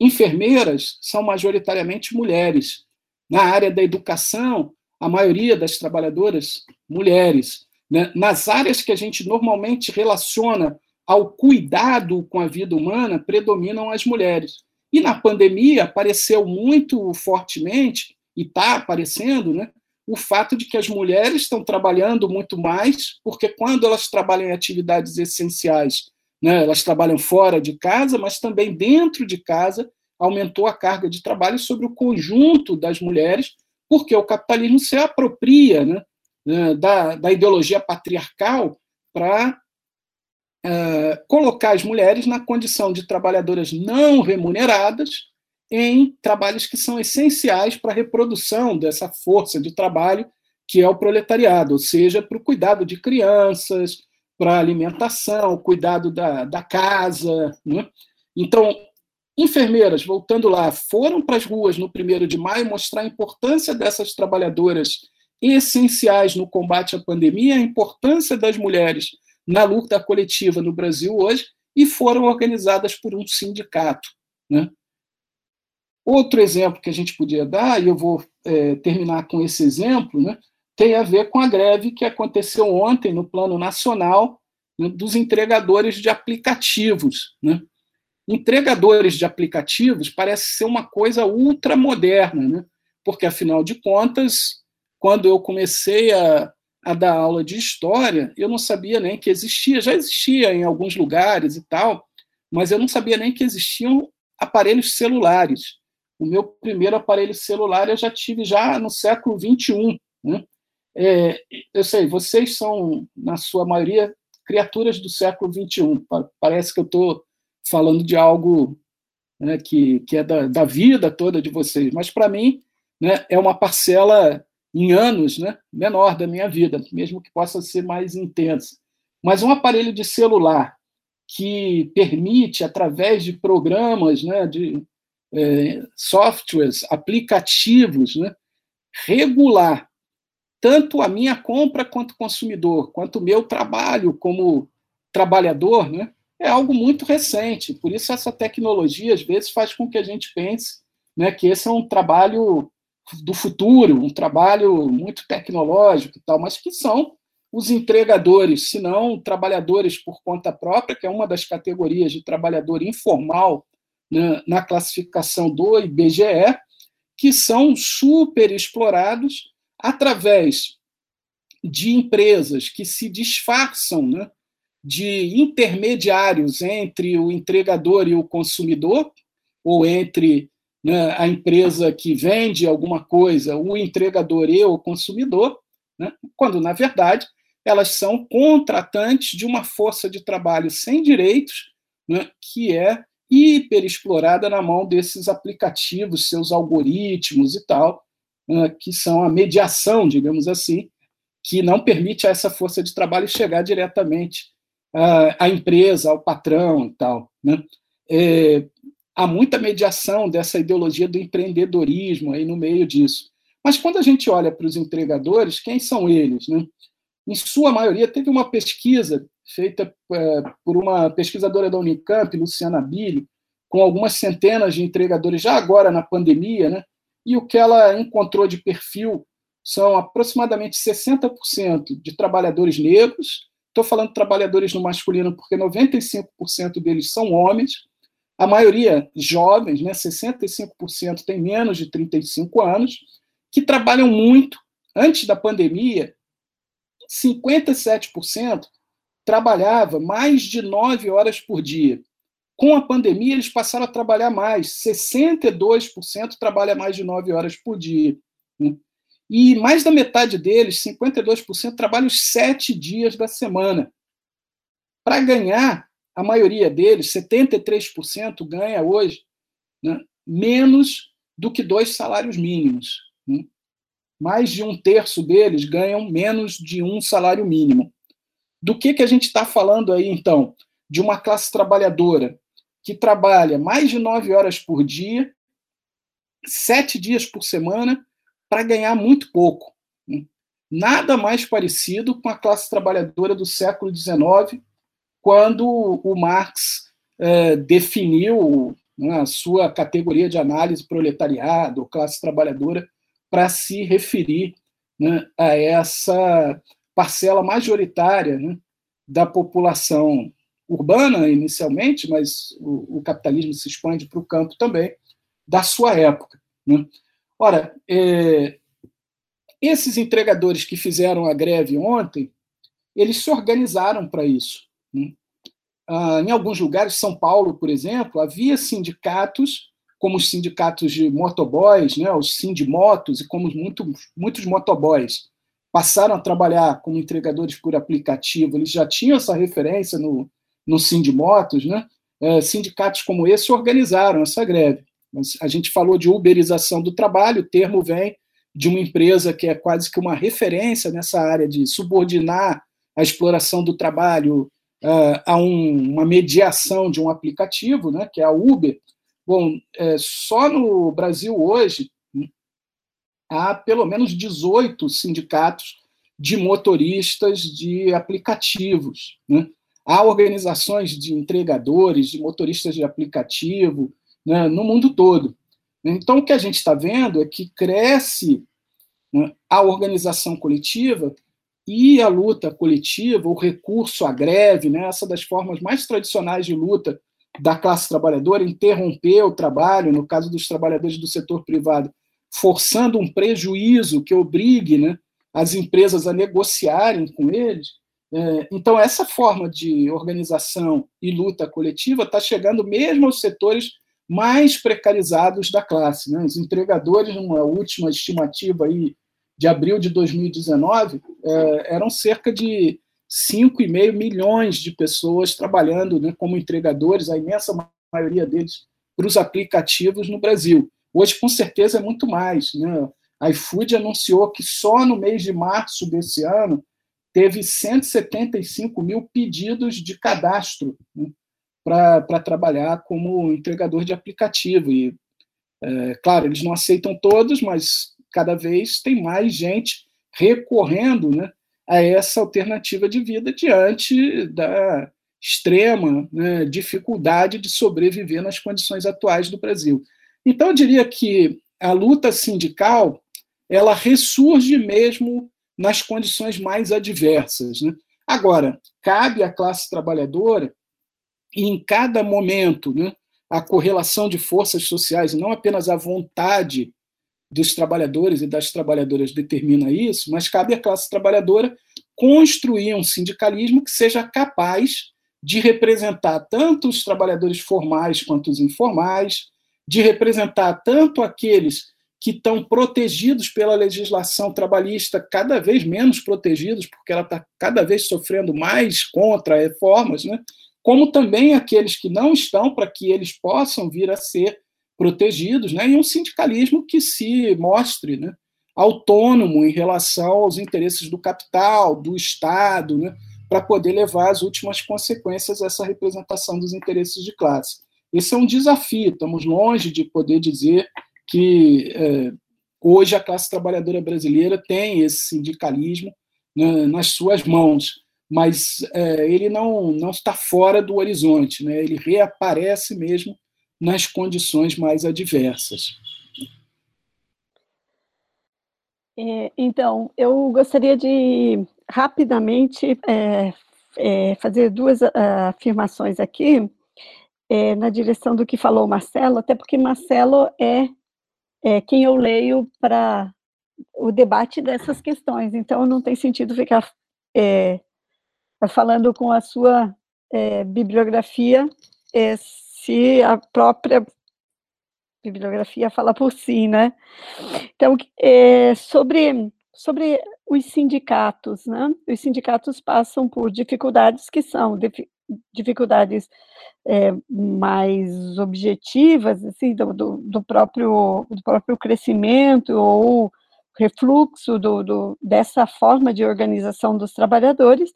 enfermeiras são majoritariamente mulheres. Na área da educação, a maioria das trabalhadoras, mulheres. Né? Nas áreas que a gente normalmente relaciona ao cuidado com a vida humana, predominam as mulheres. E na pandemia apareceu muito fortemente, e está aparecendo, né, o fato de que as mulheres estão trabalhando muito mais, porque quando elas trabalham em atividades essenciais, né, elas trabalham fora de casa, mas também dentro de casa, aumentou a carga de trabalho sobre o conjunto das mulheres, porque o capitalismo se apropria né, né da, da ideologia patriarcal para uh, colocar as mulheres na condição de trabalhadoras não remuneradas em trabalhos que são essenciais para a reprodução dessa força de trabalho que é o proletariado, ou seja, para o cuidado de crianças, para a alimentação, cuidado da, da casa. Né? Então, enfermeiras, voltando lá, foram para as ruas no 1 de maio mostrar a importância dessas trabalhadoras essenciais no combate à pandemia, a importância das mulheres na luta coletiva no Brasil hoje, e foram organizadas por um sindicato. Né? Outro exemplo que a gente podia dar, e eu vou é, terminar com esse exemplo, né, tem a ver com a greve que aconteceu ontem no plano nacional né, dos entregadores de aplicativos. Né? Entregadores de aplicativos parece ser uma coisa ultramoderna, né? porque, afinal de contas, quando eu comecei a, a dar aula de história, eu não sabia nem que existia, já existia em alguns lugares e tal, mas eu não sabia nem que existiam aparelhos celulares. O meu primeiro aparelho celular eu já tive já no século 21. Né? É, eu sei, vocês são, na sua maioria, criaturas do século 21. Parece que eu estou falando de algo né, que, que é da, da vida toda de vocês, mas para mim né, é uma parcela em anos né, menor da minha vida, mesmo que possa ser mais intensa. Mas um aparelho de celular que permite, através de programas, né, de é, softwares, aplicativos, né, regular tanto a minha compra quanto consumidor, quanto o meu trabalho como trabalhador, né, é algo muito recente. Por isso essa tecnologia às vezes faz com que a gente pense, né, que esse é um trabalho do futuro, um trabalho muito tecnológico e tal, mas que são os entregadores, se não trabalhadores por conta própria, que é uma das categorias de trabalhador informal né, na classificação do IBGE, que são super explorados através de empresas que se disfarçam né, de intermediários entre o entregador e o consumidor, ou entre né, a empresa que vende alguma coisa, o entregador e o consumidor, né? quando, na verdade, elas são contratantes de uma força de trabalho sem direitos, né? que é hiperexplorada na mão desses aplicativos, seus algoritmos e tal, né? que são a mediação, digamos assim, que não permite a essa força de trabalho chegar diretamente à empresa, ao patrão e tal. Né? É, há muita mediação dessa ideologia do empreendedorismo aí no meio disso. Mas quando a gente olha para os entregadores, quem são eles? Né? Em sua maioria, teve uma pesquisa feita é, por uma pesquisadora da Unicamp, Luciana Bilho, com algumas centenas de entregadores já agora na pandemia, né? e o que ela encontrou de perfil são aproximadamente 60% de trabalhadores negros, estou falando trabalhadores no masculino porque 95% deles são homens, a maioria jovens, né, 65% tem menos de 35 anos, que trabalham muito. Antes da pandemia, 57% trabalhava mais de nove horas por dia. Com a pandemia, eles passaram a trabalhar mais. 62% trabalha mais de nove horas por dia. E mais da metade deles, 52%, trabalham sete dias da semana. Para ganhar a maioria deles, 73%, ganha hoje né, menos do que dois salários mínimos. Né? Mais de um terço deles ganham menos de um salário mínimo. Do que, que a gente está falando aí, então? De uma classe trabalhadora que trabalha mais de nove horas por dia, sete dias por semana, para ganhar muito pouco. Né? Nada mais parecido com a classe trabalhadora do século XIX, quando o Marx é, definiu né, a sua categoria de análise proletariado, classe trabalhadora, para se referir né, a essa parcela majoritária né, da população urbana, inicialmente, mas o, o capitalismo se expande para o campo também, da sua época. Né? Ora, é, esses entregadores que fizeram a greve ontem, eles se organizaram para isso. Né? Ah, em alguns lugares, São Paulo, por exemplo, havia sindicatos, como os sindicatos de motoboys, né, os sindimotos, e como muito, muitos motoboys passaram a trabalhar como entregadores por aplicativo, eles já tinham essa referência no, no Sindimotos, né? É, sindicatos como esse organizaram essa greve. A gente falou de uberização do trabalho, o termo vem de uma empresa que é quase que uma referência nessa área de subordinar a exploração do trabalho uh, a um, uma mediação de um aplicativo, né, que é a Uber. Bom, é, só no Brasil hoje há pelo menos 18 sindicatos de motoristas de aplicativos. Né? Há organizações de entregadores, de motoristas de aplicativo né, no mundo todo. Então, o que a gente está vendo é que cresce né, a organização coletiva e a luta coletiva, o recurso à greve, né, essa das formas mais tradicionais de luta da classe trabalhadora, interromper o trabalho, no caso dos trabalhadores do setor privado, forçando um prejuízo que obrigue né, as empresas a negociarem com eles. É, então, essa forma de organização e luta coletiva está chegando mesmo aos setores mais precarizados da classe. Né? Os entregadores, numa última estimativa aí de abril de 2019, é, eram cerca de 5,5 milhões de pessoas trabalhando né, como entregadores, a imensa maioria deles para os aplicativos no Brasil. Hoje, com certeza, é muito mais. Né? A iFood anunciou que só no mês de março desse ano teve 175 mil pedidos de cadastro né, para trabalhar como entregador de aplicativo. E, é, claro, eles não aceitam todos, mas cada vez tem mais gente recorrendo né, a essa alternativa de vida diante da extrema né, dificuldade de sobreviver nas condições atuais do Brasil. Então, eu diria que a luta sindical ela ressurge mesmo nas condições mais adversas. Né? Agora, cabe à classe trabalhadora, e em cada momento, né, a correlação de forças sociais, não apenas a vontade dos trabalhadores e das trabalhadoras determina isso, mas cabe à classe trabalhadora construir um sindicalismo que seja capaz de representar tanto os trabalhadores formais quanto os informais, de representar tanto aqueles que estão protegidos pela legislação trabalhista, cada vez menos protegidos, porque ela está cada vez sofrendo mais contra reformas, né? Como também aqueles que não estão, para que eles possam vir a ser protegidos, né? e um sindicalismo que se mostre né? autônomo em relação aos interesses do capital, do Estado, né? para poder levar as últimas consequências essa representação dos interesses de classe. Esse é um desafio, estamos longe de poder dizer que é, hoje a classe trabalhadora brasileira tem esse sindicalismo né, nas suas mãos, mas é, ele não, não está fora do horizonte, né, ele reaparece mesmo nas condições mais adversas. É, então, eu gostaria de rapidamente é, é, fazer duas uh, afirmações aqui é, na direção do que falou Marcelo, até porque Marcelo é, é quem eu leio para o debate dessas questões, então não tem sentido ficar é, falando com a sua é, bibliografia é, se a própria bibliografia fala por si, né? Então, é, sobre, sobre os sindicatos, né? Os sindicatos passam por dificuldades que são dificuldades é, mais objetivas, assim, do, do, próprio, do próprio crescimento ou refluxo do, do, dessa forma de organização dos trabalhadores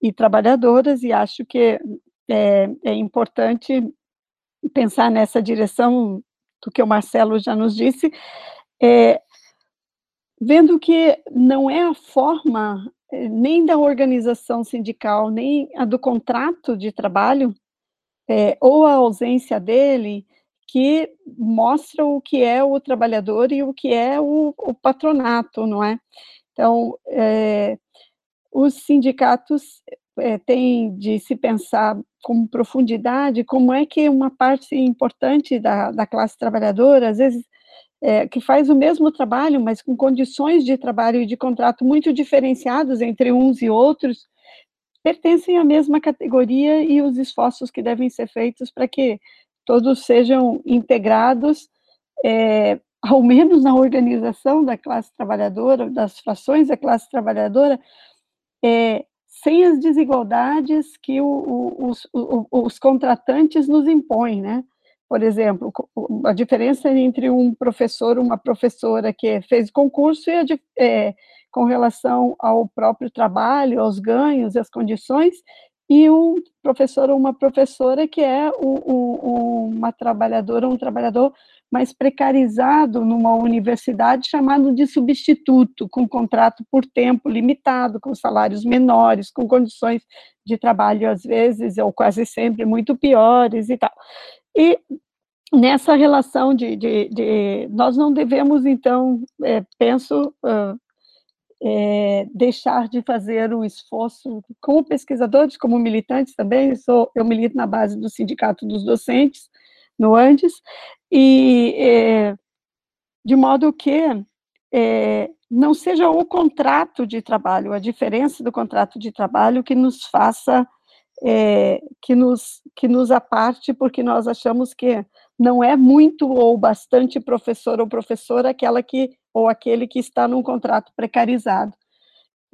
e trabalhadoras, e acho que é, é importante pensar nessa direção do que o Marcelo já nos disse, é, vendo que não é a forma eh, nem da organização sindical, nem a do contrato de trabalho, é, ou a ausência dele, que mostra o que é o trabalhador e o que é o, o patronato, não é? Então, é, os sindicatos é, têm de se pensar com profundidade como é que uma parte importante da, da classe trabalhadora, às vezes, é, que faz o mesmo trabalho, mas com condições de trabalho e de contrato muito diferenciados entre uns e outros, pertencem à mesma categoria e os esforços que devem ser feitos para que todos sejam integrados, é, ao menos na organização da classe trabalhadora, das frações da classe trabalhadora, é, sem as desigualdades que o, o, os, o, os contratantes nos impõem, né? por exemplo, a diferença entre um professor, uma professora que fez concurso e a, é, com relação ao próprio trabalho, aos ganhos e às condições, e um professor ou uma professora que é uma trabalhadora, um trabalhador mais precarizado numa universidade chamado de substituto, com contrato por tempo limitado, com salários menores, com condições de trabalho às vezes ou quase sempre muito piores e tal. E nessa relação de, de, de nós não devemos, então, é, penso, uh, é, deixar de fazer um esforço como pesquisadores, como militantes também, eu, sou, eu milito na base do Sindicato dos Docentes, no Andes, e é, de modo que é, não seja o contrato de trabalho, a diferença do contrato de trabalho que nos faça que, nos, que nos aparte, porque nós achamos que não é muito ou bastante professor ou professora aquela que, ou aquele que está num contrato precarizado.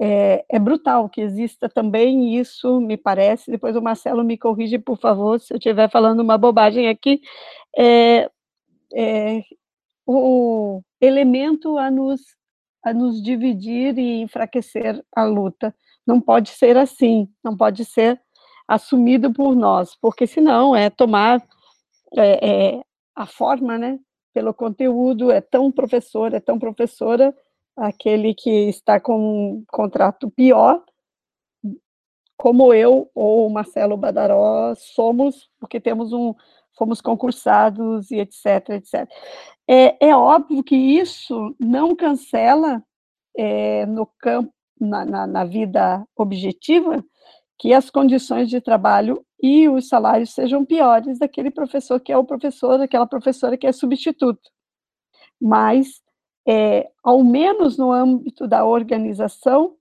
É, é, brutal que exista também isso, me parece. Depois o Marcelo me corrige, por favor, se eu estiver falando uma bobagem aqui. É, é, o elemento a nos, a nos dividir e enfraquecer a luta. Não pode ser assim, não pode ser assumido por nós, porque senão é tomar é, é, a forma, né, pelo conteúdo, é tão professor, é tão professora, aquele que está com um contrato pior, como eu ou o Marcelo Badaró somos, porque temos um, fomos concursados e etc, etc. É, é óbvio que isso não cancela é, no campo, na, na, na vida objetiva, que as condições de trabalho e os salários sejam piores daquele professor que é o professor, daquela professora que é substituto. Mas, é, ao menos no âmbito da organização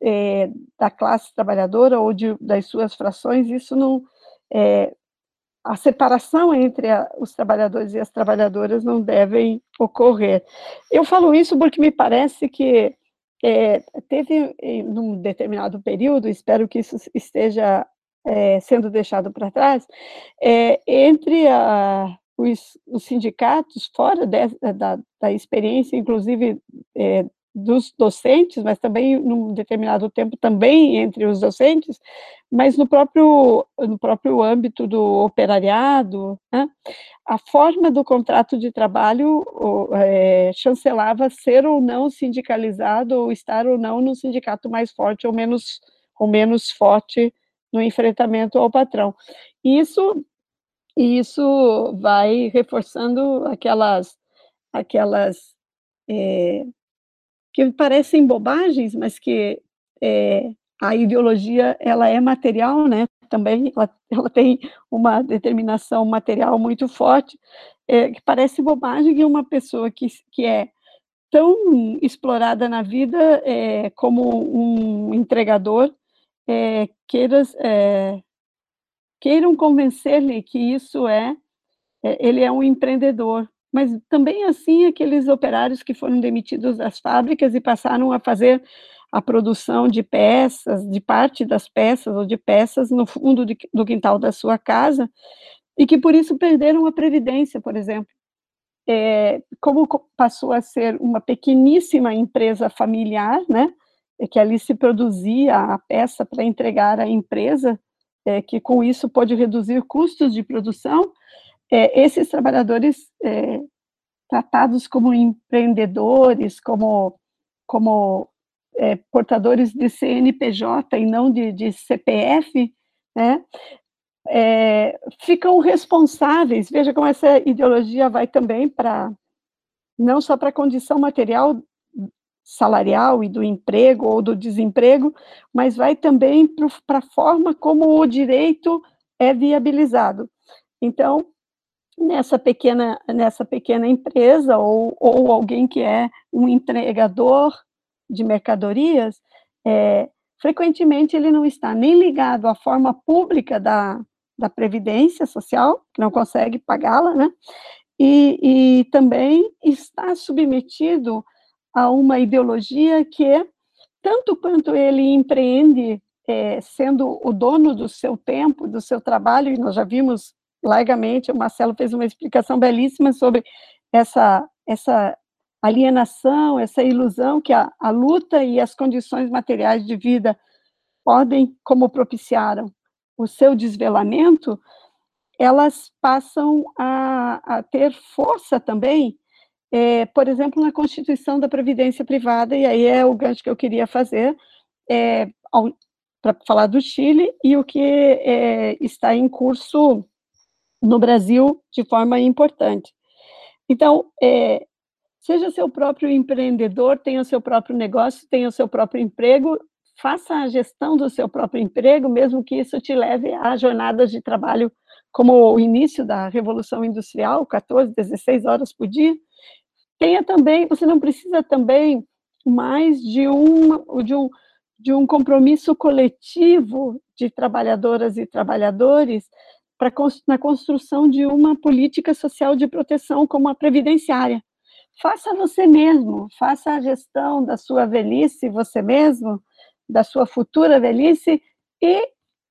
é, da classe trabalhadora ou de, das suas frações, isso não, é, a separação entre a, os trabalhadores e as trabalhadoras não devem ocorrer. Eu falo isso porque me parece que é, teve, num determinado período, espero que isso esteja é, sendo deixado para trás, é, entre a, os, os, sindicatos, fora de, da, da, experiência, inclusive é, dos docentes, mas também num determinado tempo também entre os docentes, mas no próprio no próprio âmbito do operariado, né, a forma do contrato de trabalho é, chancelava ser ou não sindicalizado ou estar ou não no sindicato mais forte ou menos ou menos forte no enfrentamento ao patrão. Isso isso vai reforçando aquelas aquelas é, que parecem bobagens, mas que é, a ideologia ela é material, né? Também ela, ela tem uma determinação material muito forte, é, que parece bobagem que uma pessoa que, que é tão explorada na vida é, como um entregador é, é, queiram convencer-lhe que isso é, é, ele é um empreendedor, mas também assim aqueles operários que foram demitidos das fábricas e passaram a fazer a produção de peças, de parte das peças ou de peças no fundo de, do quintal da sua casa, e que por isso perderam a previdência, por exemplo. É, como passou a ser uma pequeníssima empresa familiar, né, que ali se produzia a peça para entregar à empresa, é, que com isso pode reduzir custos de produção, é, esses trabalhadores é, tratados como empreendedores, como, como é, portadores de CNPJ e não de, de CPF, né, é, ficam responsáveis. Veja como essa ideologia vai também para não só para a condição material salarial e do emprego ou do desemprego, mas vai também para a forma como o direito é viabilizado. Então, nessa pequena, nessa pequena empresa ou, ou alguém que é um entregador de mercadorias, é, frequentemente ele não está nem ligado à forma pública da, da Previdência Social, que não consegue pagá-la, né? E, e também está submetido a uma ideologia que, tanto quanto ele empreende é, sendo o dono do seu tempo, do seu trabalho, e nós já vimos largamente, o Marcelo fez uma explicação belíssima sobre essa, essa alienação, essa ilusão que a, a luta e as condições materiais de vida podem, como propiciaram o seu desvelamento, elas passam a, a ter força também, é, por exemplo, na Constituição da Previdência Privada, e aí é o gancho que eu queria fazer, é, para falar do Chile, e o que é, está em curso no Brasil de forma importante. Então, é, seja seu próprio empreendedor, tenha o seu próprio negócio, tenha o seu próprio emprego, faça a gestão do seu próprio emprego, mesmo que isso te leve a jornadas de trabalho como o início da Revolução Industrial, 14, 16 horas por dia. Tenha também, você não precisa também mais de um, de um, de um compromisso coletivo de trabalhadoras e trabalhadores para na construção de uma política social de proteção como a previdenciária. Faça você mesmo, faça a gestão da sua velhice você mesmo, da sua futura velhice e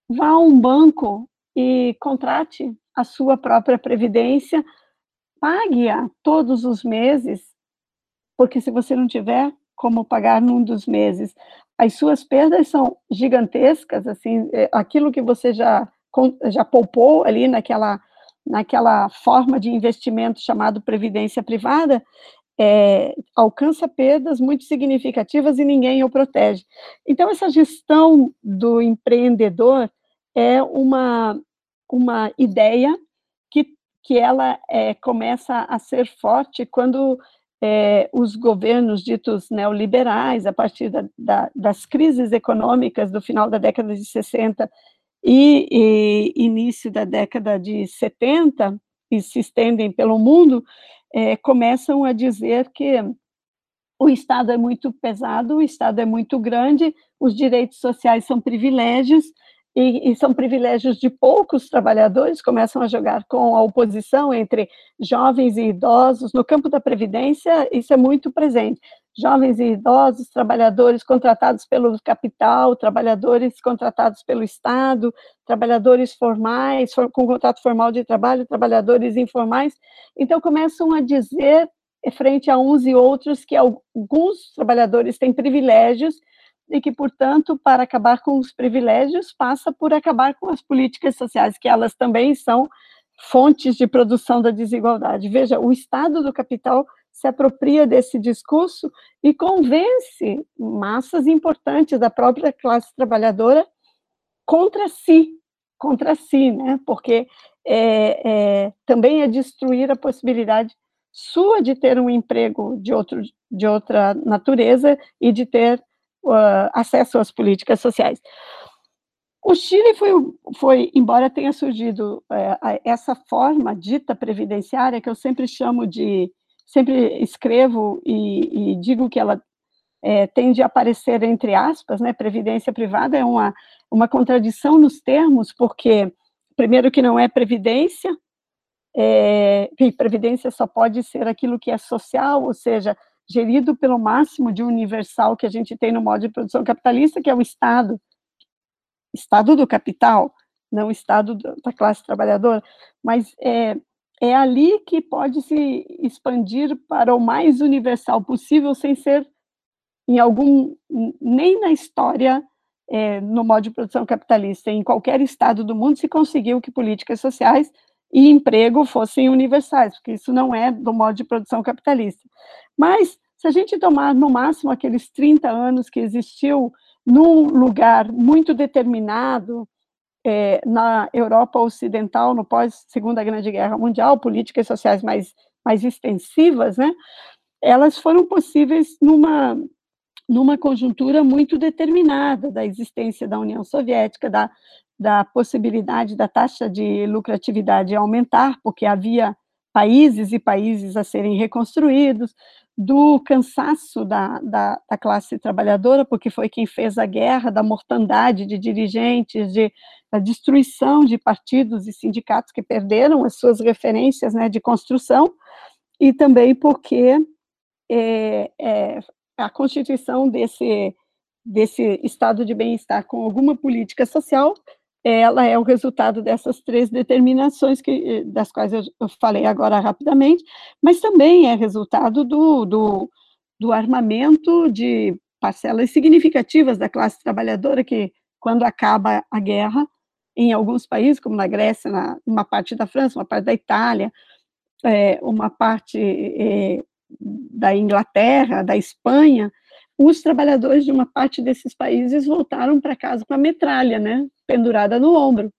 vá a um banco e contrate a sua própria previdência, pague-a todos os meses, porque se você não tiver como pagar num dos meses, as suas perdas são gigantescas, assim, é, aquilo que você já já poupou ali naquela, naquela forma de investimento chamado previdência privada, é, alcança perdas muito significativas e ninguém o protege. Então, essa gestão do empreendedor é uma, uma ideia que, ela é, começa a ser forte quando é, os governos ditos neoliberais, a partir da, da, das crises econômicas do final da década de 60 e, e início da década de 70, e se estendem pelo mundo, é, começam a dizer que o Estado é muito pesado, o Estado é muito grande, os direitos sociais são privilégios, e, e, são privilégios de poucos trabalhadores, começam a jogar com a oposição entre jovens e idosos. No campo da Previdência, isso é muito presente. Jovens e idosos, trabalhadores contratados pelo capital, trabalhadores contratados pelo Estado, trabalhadores formais, com contrato formal de trabalho, trabalhadores informais. Então, começam a dizer, eh, frente a uns e outros, que alguns trabalhadores têm privilégios e que, portanto, para acabar com os privilégios, passa por acabar com as políticas sociais, que elas também são fontes de produção da desigualdade. Veja, o Estado do capital se apropria desse discurso e convence massas importantes da própria classe trabalhadora contra si, contra si, né? Porque é, é, também é destruir a possibilidade sua de ter um emprego de, outro, de outra natureza e de ter uh, acesso às políticas sociais. O Chile foi, foi embora tenha surgido uh, essa forma dita previdenciária, que eu sempre chamo de, sempre escrevo e, e digo que ela é, tende a aparecer entre aspas, né, previdência privada é uma, uma contradição nos termos, porque, primeiro, que não é previdência, é, e previdência só pode ser aquilo que é social, ou seja, gerido pelo máximo de universal que a gente tem no modo de produção capitalista, que é o Estado, Estado do capital, não Estado da classe trabalhadora, mas é, é ali que pode se expandir para o mais universal possível, sem ser em algum, nem na história, é, no modo de produção capitalista, em qualquer estado do mundo se conseguiu que políticas sociais e emprego fossem universais, porque isso não é do modo de produção capitalista. Mas, se a gente tomar no máximo aqueles 30 anos que existiu num lugar muito determinado, é, na Europa Ocidental, no pós-Segunda Grande Guerra Mundial, políticas sociais mais, mais extensivas, né, elas foram possíveis numa, numa conjuntura muito determinada da existência da União Soviética, da, da possibilidade da taxa de lucratividade aumentar, porque havia países e países a serem reconstruídos, do cansaço da, da, da, classe trabalhadora, porque foi quem fez a guerra, da mortandade de dirigentes, de, da destruição de partidos e sindicatos que perderam as suas referências né, de construção, e também porque é, é, a constituição desse, desse estado de bem-estar com alguma política social ela é o resultado dessas três determinações que, das quais eu, eu falei agora rapidamente, mas também é resultado do, do, do armamento de parcelas significativas da classe trabalhadora que, quando acaba a guerra, em alguns países, como na Grécia, na, uma parte da França, uma parte da Itália, é, uma parte é, da Inglaterra, da Espanha, os trabalhadores de uma parte desses países voltaram para casa com a metralha, né, pendurada no ombro,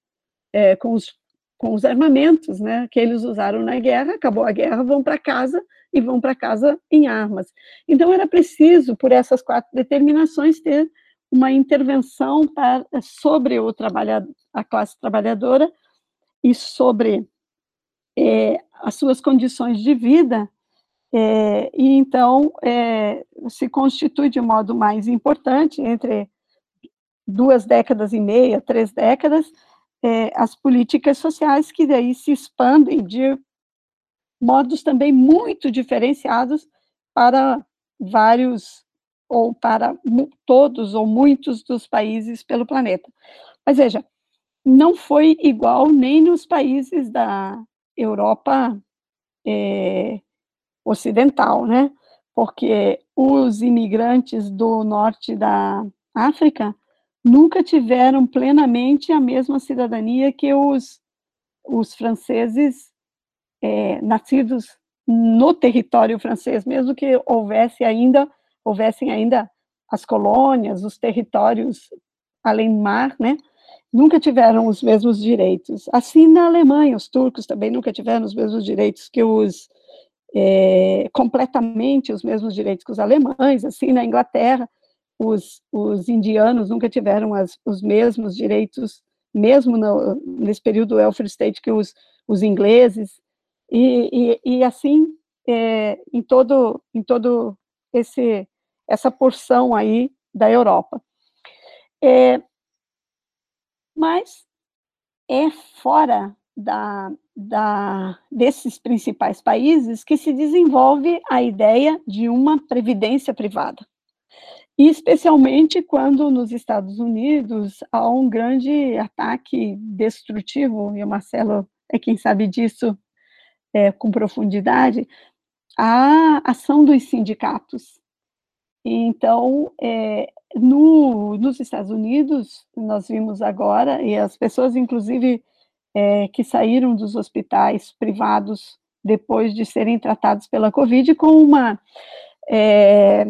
é, com, os, com os armamentos, né, que eles usaram na guerra, acabou a guerra, vão para casa e vão para casa em armas. Então era preciso, por essas quatro determinações, ter uma intervenção para, sobre o trabalhador, a classe trabalhadora e sobre é, as suas condições de vida é, e então é, se constitui de modo mais importante, entre duas décadas e meia, três décadas, é, as políticas sociais que daí se expandem de modos também muito diferenciados para vários ou para todos ou muitos dos países pelo planeta. Mas veja, não foi igual nem nos países da Europa é, ocidental, né? Porque os imigrantes do norte da África nunca tiveram plenamente a mesma cidadania que os, os franceses é, nascidos no território francês, mesmo que houvesse ainda houvessem ainda as colônias, os territórios além mar, né? Nunca tiveram os mesmos direitos. Assim na Alemanha, os turcos também nunca tiveram os mesmos direitos que os é, completamente os mesmos direitos que os alemães, assim, na Inglaterra, os, os indianos nunca tiveram as, os mesmos direitos, mesmo no, nesse período do welfare state, que os, os ingleses, e, e, e assim, é, em todo, em todo esse, essa porção aí da Europa. É, mas é fora da, da, desses principais países que se desenvolve a ideia de uma previdência privada. E especialmente quando nos Estados Unidos há um grande ataque destrutivo, e o Marcelo é quem sabe disso é, com profundidade, a ação dos sindicatos. Então, é, no, nos Estados Unidos, nós vimos agora, e as pessoas, inclusive, é, que saíram dos hospitais privados depois de serem tratados pela Covid, com uma é,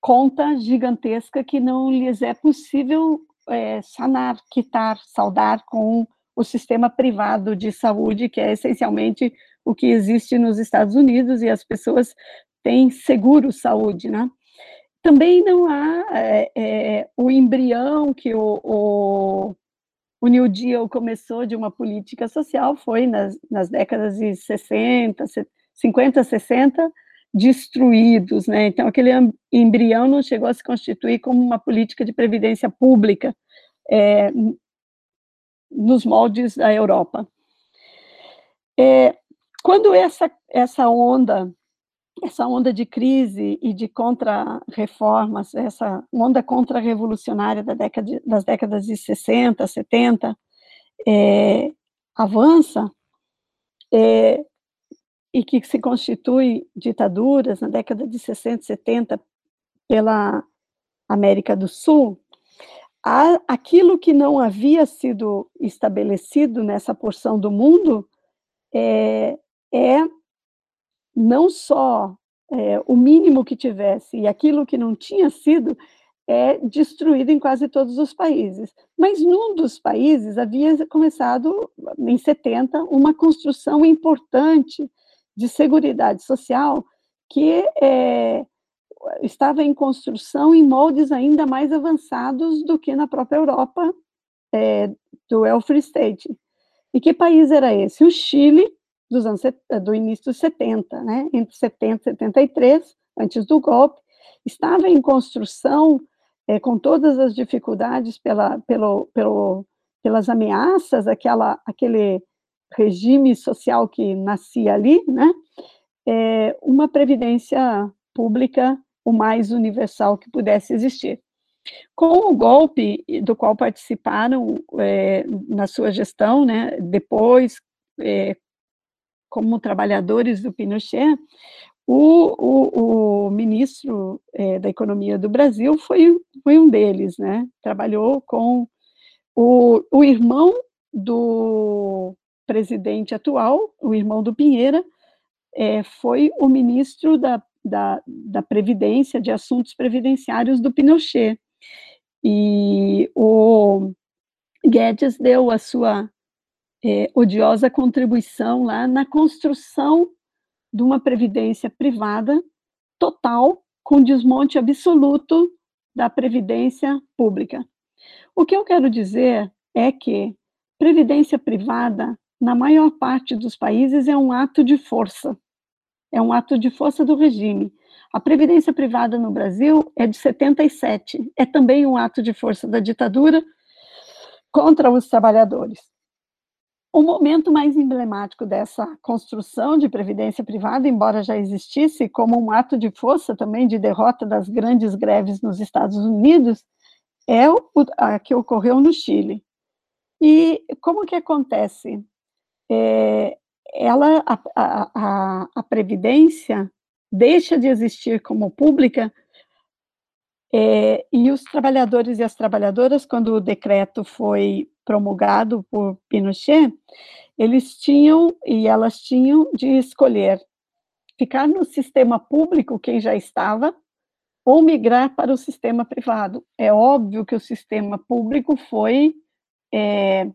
conta gigantesca que não lhes é possível é, sanar, quitar, saudar com o sistema privado de saúde, que é essencialmente o que existe nos Estados Unidos, e as pessoas têm seguro saúde, né? Também não há é, o embrião que o, o o New Deal começou de uma política social, foi nas, nas décadas de 60, 50, 60, destruídos, né? Então, aquele embrião não chegou a se constituir como uma política de previdência pública é, nos moldes da Europa. É, quando essa, essa onda essa onda de crise e de contra-reformas, essa onda contra-revolucionária da década, das décadas de 60, 70, é, avança, é, e que se constitui ditaduras na década de 60, 70 pela América do Sul, aquilo que não havia sido estabelecido nessa porção do mundo é, é não só é, o mínimo que tivesse e aquilo que não tinha sido é destruído em quase todos os países. Mas num dos países havia começado, em 70, uma construção importante de segurança social que é, estava em construção em moldes ainda mais avançados do que na própria Europa é, do welfare state. E que país era esse? O Chile, dos anos, do início dos 70, né? entre 70 e 73, antes do golpe, estava em construção, é, com todas as dificuldades pela, pelo, pelo, pelas ameaças, aquela, aquele regime social que nascia ali, né? É, uma previdência pública o mais universal que pudesse existir. Com o golpe do qual participaram é, na sua gestão, né, depois é, como trabalhadores do Pinochet, o, o, o ministro é, da Economia do Brasil foi, foi um deles, né? Trabalhou com o, o irmão do presidente atual, o irmão do Pinheira, é, foi o ministro da, da, da Previdência, de Assuntos Previdenciários do Pinochet. E o Guedes deu a sua é, odiosa contribuição lá na construção de uma previdência privada total, com desmonte absoluto da previdência pública. O que eu quero dizer é que previdência privada, na maior parte dos países, é um ato de força, é um ato de força do regime. A previdência privada no Brasil é de 77, é também um ato de força da ditadura contra os trabalhadores. O momento mais emblemático dessa construção de previdência privada, embora já existisse como um ato de força também de derrota das grandes greves nos Estados Unidos, é o a, que ocorreu no Chile. E como que acontece? É, ela, a, a, a, previdência deixa de existir como pública é, e os trabalhadores e as trabalhadoras, quando o decreto foi promulgado por Pinochet, eles tinham e elas tinham de escolher ficar no sistema público, quem já estava, ou migrar para o sistema privado. É óbvio que o sistema público foi é,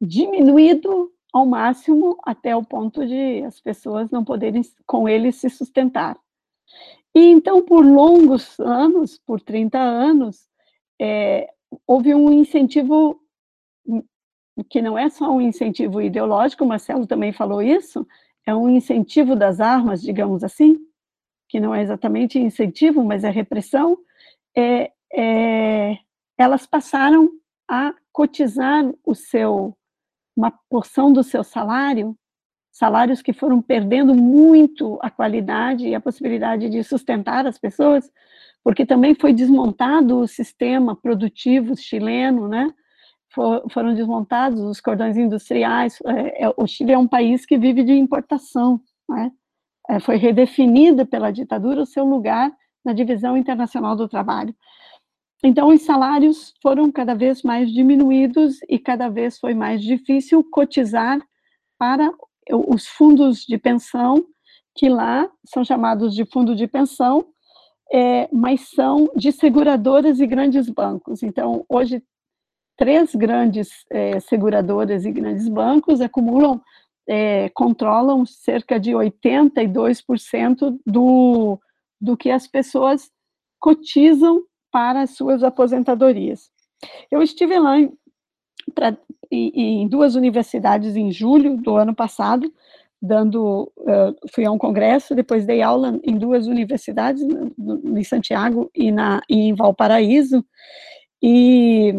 diminuído ao máximo até o ponto de as pessoas não poderem com ele se sustentar. E então, por longos anos, por 30 anos, é, houve um incentivo que não é só um incentivo ideológico, o Marcelo também falou isso, é um incentivo das armas, digamos assim, que não é exatamente incentivo, mas é repressão, é, é, elas passaram a cotizar o seu uma porção do seu salário, salários que foram perdendo muito a qualidade e a possibilidade de sustentar as pessoas, porque também foi desmontado o sistema produtivo chileno, né? For, foram desmontados os cordões industriais. É, é, o Chile é um país que vive de importação, né? É, foi redefinido pela ditadura o seu lugar na divisão internacional do trabalho. Então, os salários foram cada vez mais diminuídos e cada vez foi mais difícil cotizar para os fundos de pensão, que lá são chamados de fundo de pensão, é, mas são de seguradoras e grandes bancos. Então, hoje, três grandes é, seguradoras e grandes bancos acumulam, é, controlam cerca de 82% do, do que as pessoas cotizam para as suas aposentadorias. Eu estive lá pra, em, duas universidades em julho do ano passado, dando, uh, fui a um congresso, depois dei aula em duas universidades, em Santiago e na, em Valparaíso, e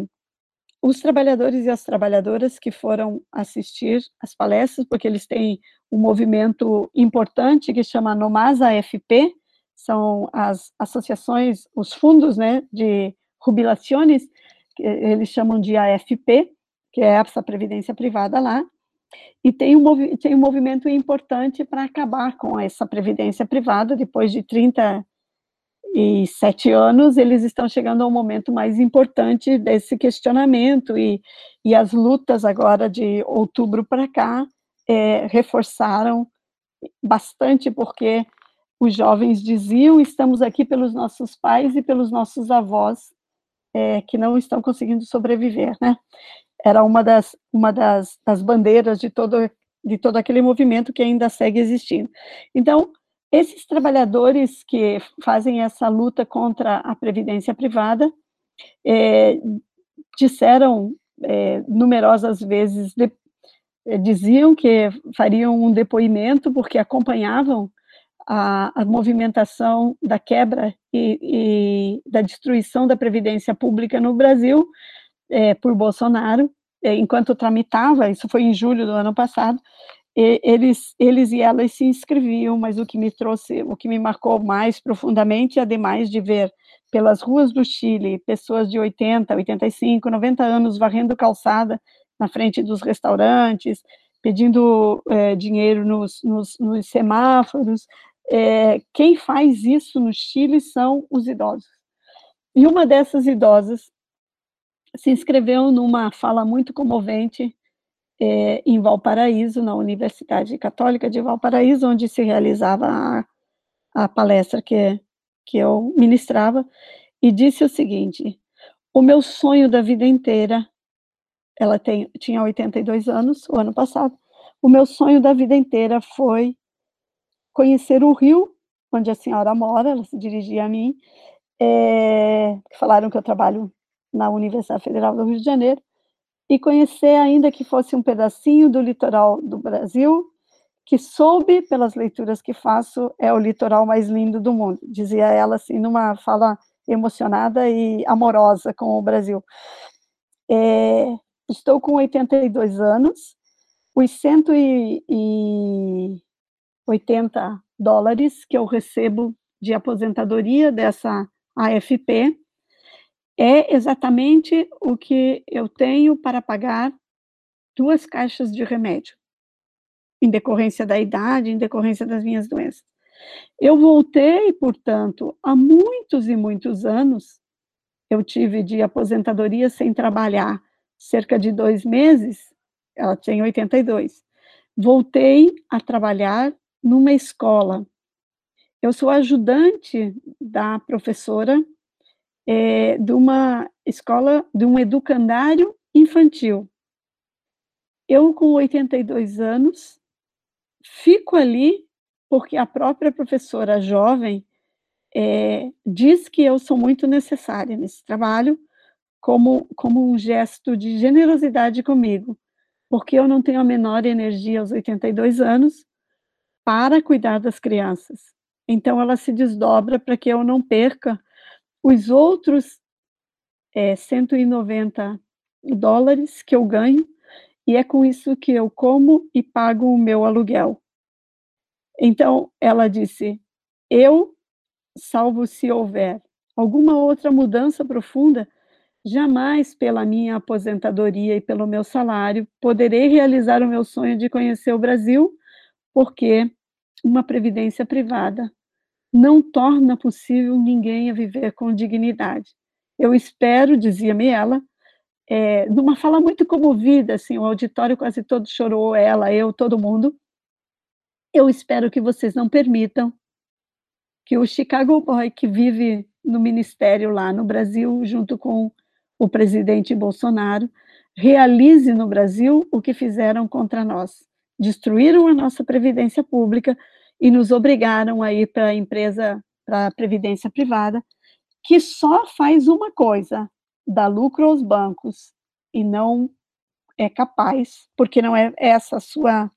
os trabalhadores e as trabalhadoras que foram assistir às palestras, porque eles têm um movimento importante que chama Nomasa AFP, são as associações, os fundos né, de que eles chamam de AFP, que é essa previdência privada lá, e tem um, tem um movimento importante para acabar com essa previdência privada, depois de 37 anos, eles estão chegando ao momento mais importante desse questionamento, e, e as lutas agora de outubro para cá é, reforçaram bastante, porque os jovens diziam: estamos aqui pelos nossos pais e pelos nossos avós é, que não estão conseguindo sobreviver, né? Era uma das uma das, das bandeiras de todo de todo aquele movimento que ainda segue existindo. Então, esses trabalhadores que fazem essa luta contra a previdência privada é, disseram é, numerosas vezes de, é, diziam que fariam um depoimento porque acompanhavam a, a movimentação da quebra e, e, da destruição da previdência pública no Brasil é, por Bolsonaro, é, enquanto tramitava, isso foi em julho do ano passado, e, eles, eles e elas se inscreviam, mas o que me trouxe, o que me marcou mais profundamente, ademais de ver pelas ruas do Chile pessoas de 80, 85, 90 anos varrendo calçada na frente dos restaurantes, pedindo é, dinheiro nos, nos, nos semáforos, é, quem faz isso no Chile são os idosos. E uma dessas idosas se inscreveu numa fala muito comovente é, em Valparaíso, na Universidade Católica de Valparaíso, onde se realizava a, a palestra que, que eu ministrava, e disse o seguinte: o meu sonho da vida inteira, ela tem, tinha 82 anos, o ano passado, o meu sonho da vida inteira foi conhecer o Rio, onde a senhora mora, ela se dirigia a mim, é, falaram que eu trabalho na Universidade Federal do Rio de Janeiro, e conhecer, ainda que fosse um pedacinho do litoral do Brasil, que soube, pelas leituras que faço, é o litoral mais lindo do mundo, dizia ela assim, numa fala emocionada e amorosa com o Brasil. É, estou com 82 anos, os 100 e, 80 dólares que eu recebo de aposentadoria dessa AFP é exatamente o que eu tenho para pagar duas caixas de remédio, em decorrência da idade, em decorrência das minhas doenças. Eu voltei, portanto, há muitos e muitos anos, eu tive de aposentadoria sem trabalhar cerca de dois meses, ela tinha 82. Voltei a trabalhar numa escola. Eu sou ajudante da professora é, de uma escola, de um educandário infantil. Eu, com 82 anos, fico ali porque a própria professora jovem é, diz que eu sou muito necessária nesse trabalho, como, como um gesto de generosidade comigo, porque eu não tenho a menor energia aos 82 anos para cuidar das crianças. Então, ela se desdobra para que eu não perca os outros é, 190 dólares que eu ganho e é com isso que eu como e pago o meu aluguel. Então, ela disse: Eu, salvo se houver alguma outra mudança profunda, jamais pela minha aposentadoria e pelo meu salário poderei realizar o meu sonho de conhecer o Brasil, porque uma previdência privada não torna possível ninguém a viver com dignidade. Eu espero, dizia-me ela, é, numa fala muito comovida, assim, o auditório quase todo chorou, ela, eu, todo mundo. Eu espero que vocês não permitam que o Chicago Boy, que vive no ministério lá no Brasil, junto com o presidente Bolsonaro, realize no Brasil o que fizeram contra nós. Destruíram a nossa previdência pública e nos obrigaram a ir para a empresa, para a previdência privada, que só faz uma coisa: dá lucro aos bancos e não é capaz, porque não é essa a sua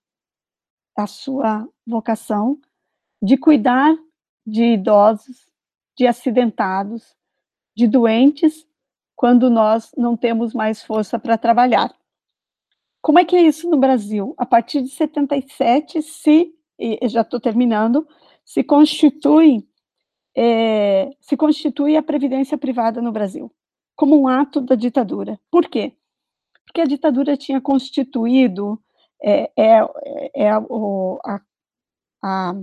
a sua vocação de cuidar de idosos, de acidentados, de doentes, quando nós não temos mais força para trabalhar. Como é que é isso no Brasil? A partir de 77, se, já estou terminando, se constitui, é, se constitui a previdência privada no Brasil como um ato da ditadura. Por quê? Porque a ditadura tinha constituído é, é, é o, a, a,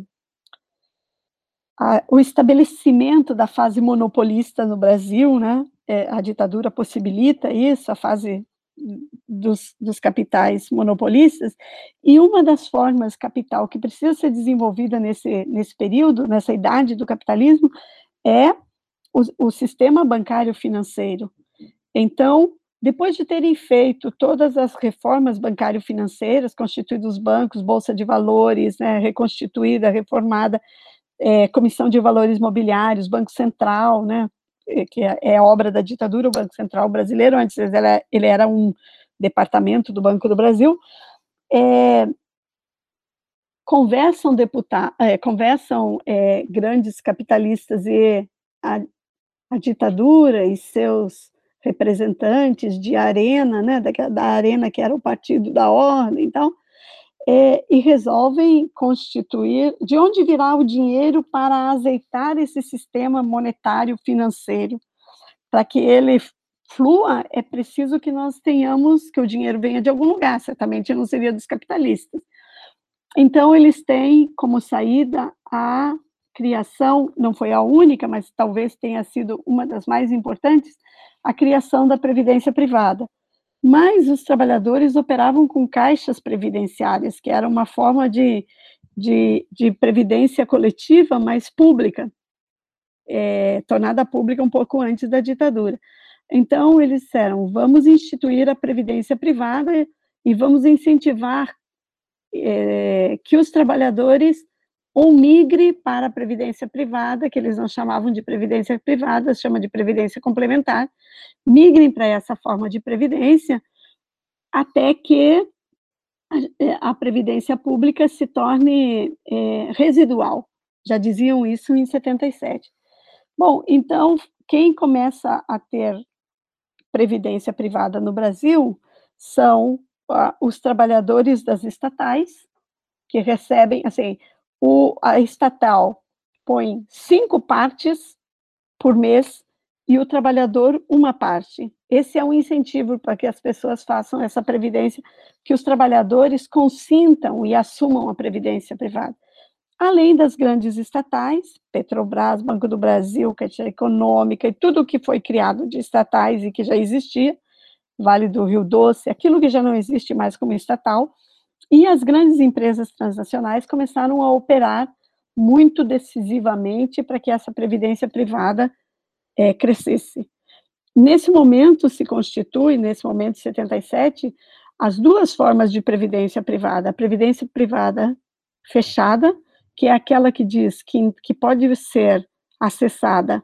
a, o estabelecimento da fase monopolista no Brasil, né? É, a ditadura possibilita isso, a fase dos, dos, capitais monopolistas, e uma das formas capital que precisa ser desenvolvida nesse, nesse período, nessa idade do capitalismo, é o, o sistema bancário financeiro. Então, depois de terem feito todas as reformas bancário-financeiras, constituídos bancos, bolsa de valores, né, reconstituída, reformada, é, comissão de valores mobiliários, Banco Central, né, que é, é obra da ditadura, o Banco Central brasileiro, antes ele era, ele era um departamento do Banco do Brasil, é, conversam deputados, é, conversam é, grandes capitalistas e a, a ditadura e seus representantes de Arena, né, da, da Arena que era o partido da ordem, então, é, e resolvem constituir, de onde virá o dinheiro para azeitar esse sistema monetário financeiro, para que ele flua, é preciso que nós tenhamos, que o dinheiro venha de algum lugar, certamente não seria dos capitalistas. Então, eles têm como saída a criação, não foi a única, mas talvez tenha sido uma das mais importantes, a criação da previdência privada. Mas os trabalhadores operavam com caixas previdenciárias, que era uma forma de, de, de previdência coletiva, mas pública, é, tornada pública um pouco antes da ditadura. Então, eles disseram: vamos instituir a previdência privada e vamos incentivar é, que os trabalhadores ou migre para a previdência privada, que eles não chamavam de previdência privada, chama de previdência complementar, migrem para essa forma de previdência até que a, a previdência pública se torne é, residual. Já diziam isso em 77. Bom, então, quem começa a ter previdência privada no Brasil são uh, os trabalhadores das estatais, que recebem, assim, o, a estatal põe cinco partes por mês e o trabalhador uma parte. Esse é um incentivo para que as pessoas façam essa previdência, que os trabalhadores consintam e assumam a previdência privada. Além das grandes estatais, Petrobras, Banco do Brasil, Caixa Econômica e tudo o que foi criado de estatais e que já existia, Vale do Rio Doce, aquilo que já não existe mais como estatal, e as grandes empresas transnacionais começaram a operar muito decisivamente para que essa previdência privada é, crescesse. Nesse momento se constitui, nesse momento de 77, as duas formas de previdência privada. A previdência privada fechada, que é aquela que diz que, que pode ser acessada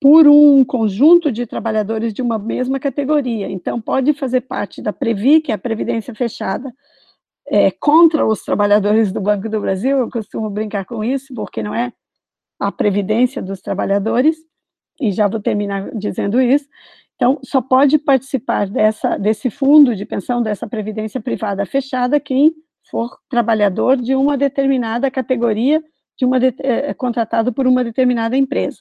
por um conjunto de trabalhadores de uma mesma categoria. Então, pode fazer parte da Previ, que é a previdência fechada, é, contra os trabalhadores do Banco do Brasil, eu costumo brincar com isso, porque não é a previdência dos trabalhadores, e já vou terminar dizendo isso, Então, só pode participar dessa, desse fundo de pensão, dessa previdência privada fechada, quem for trabalhador de uma determinada categoria, de uma de, é, contratado por uma determinada empresa.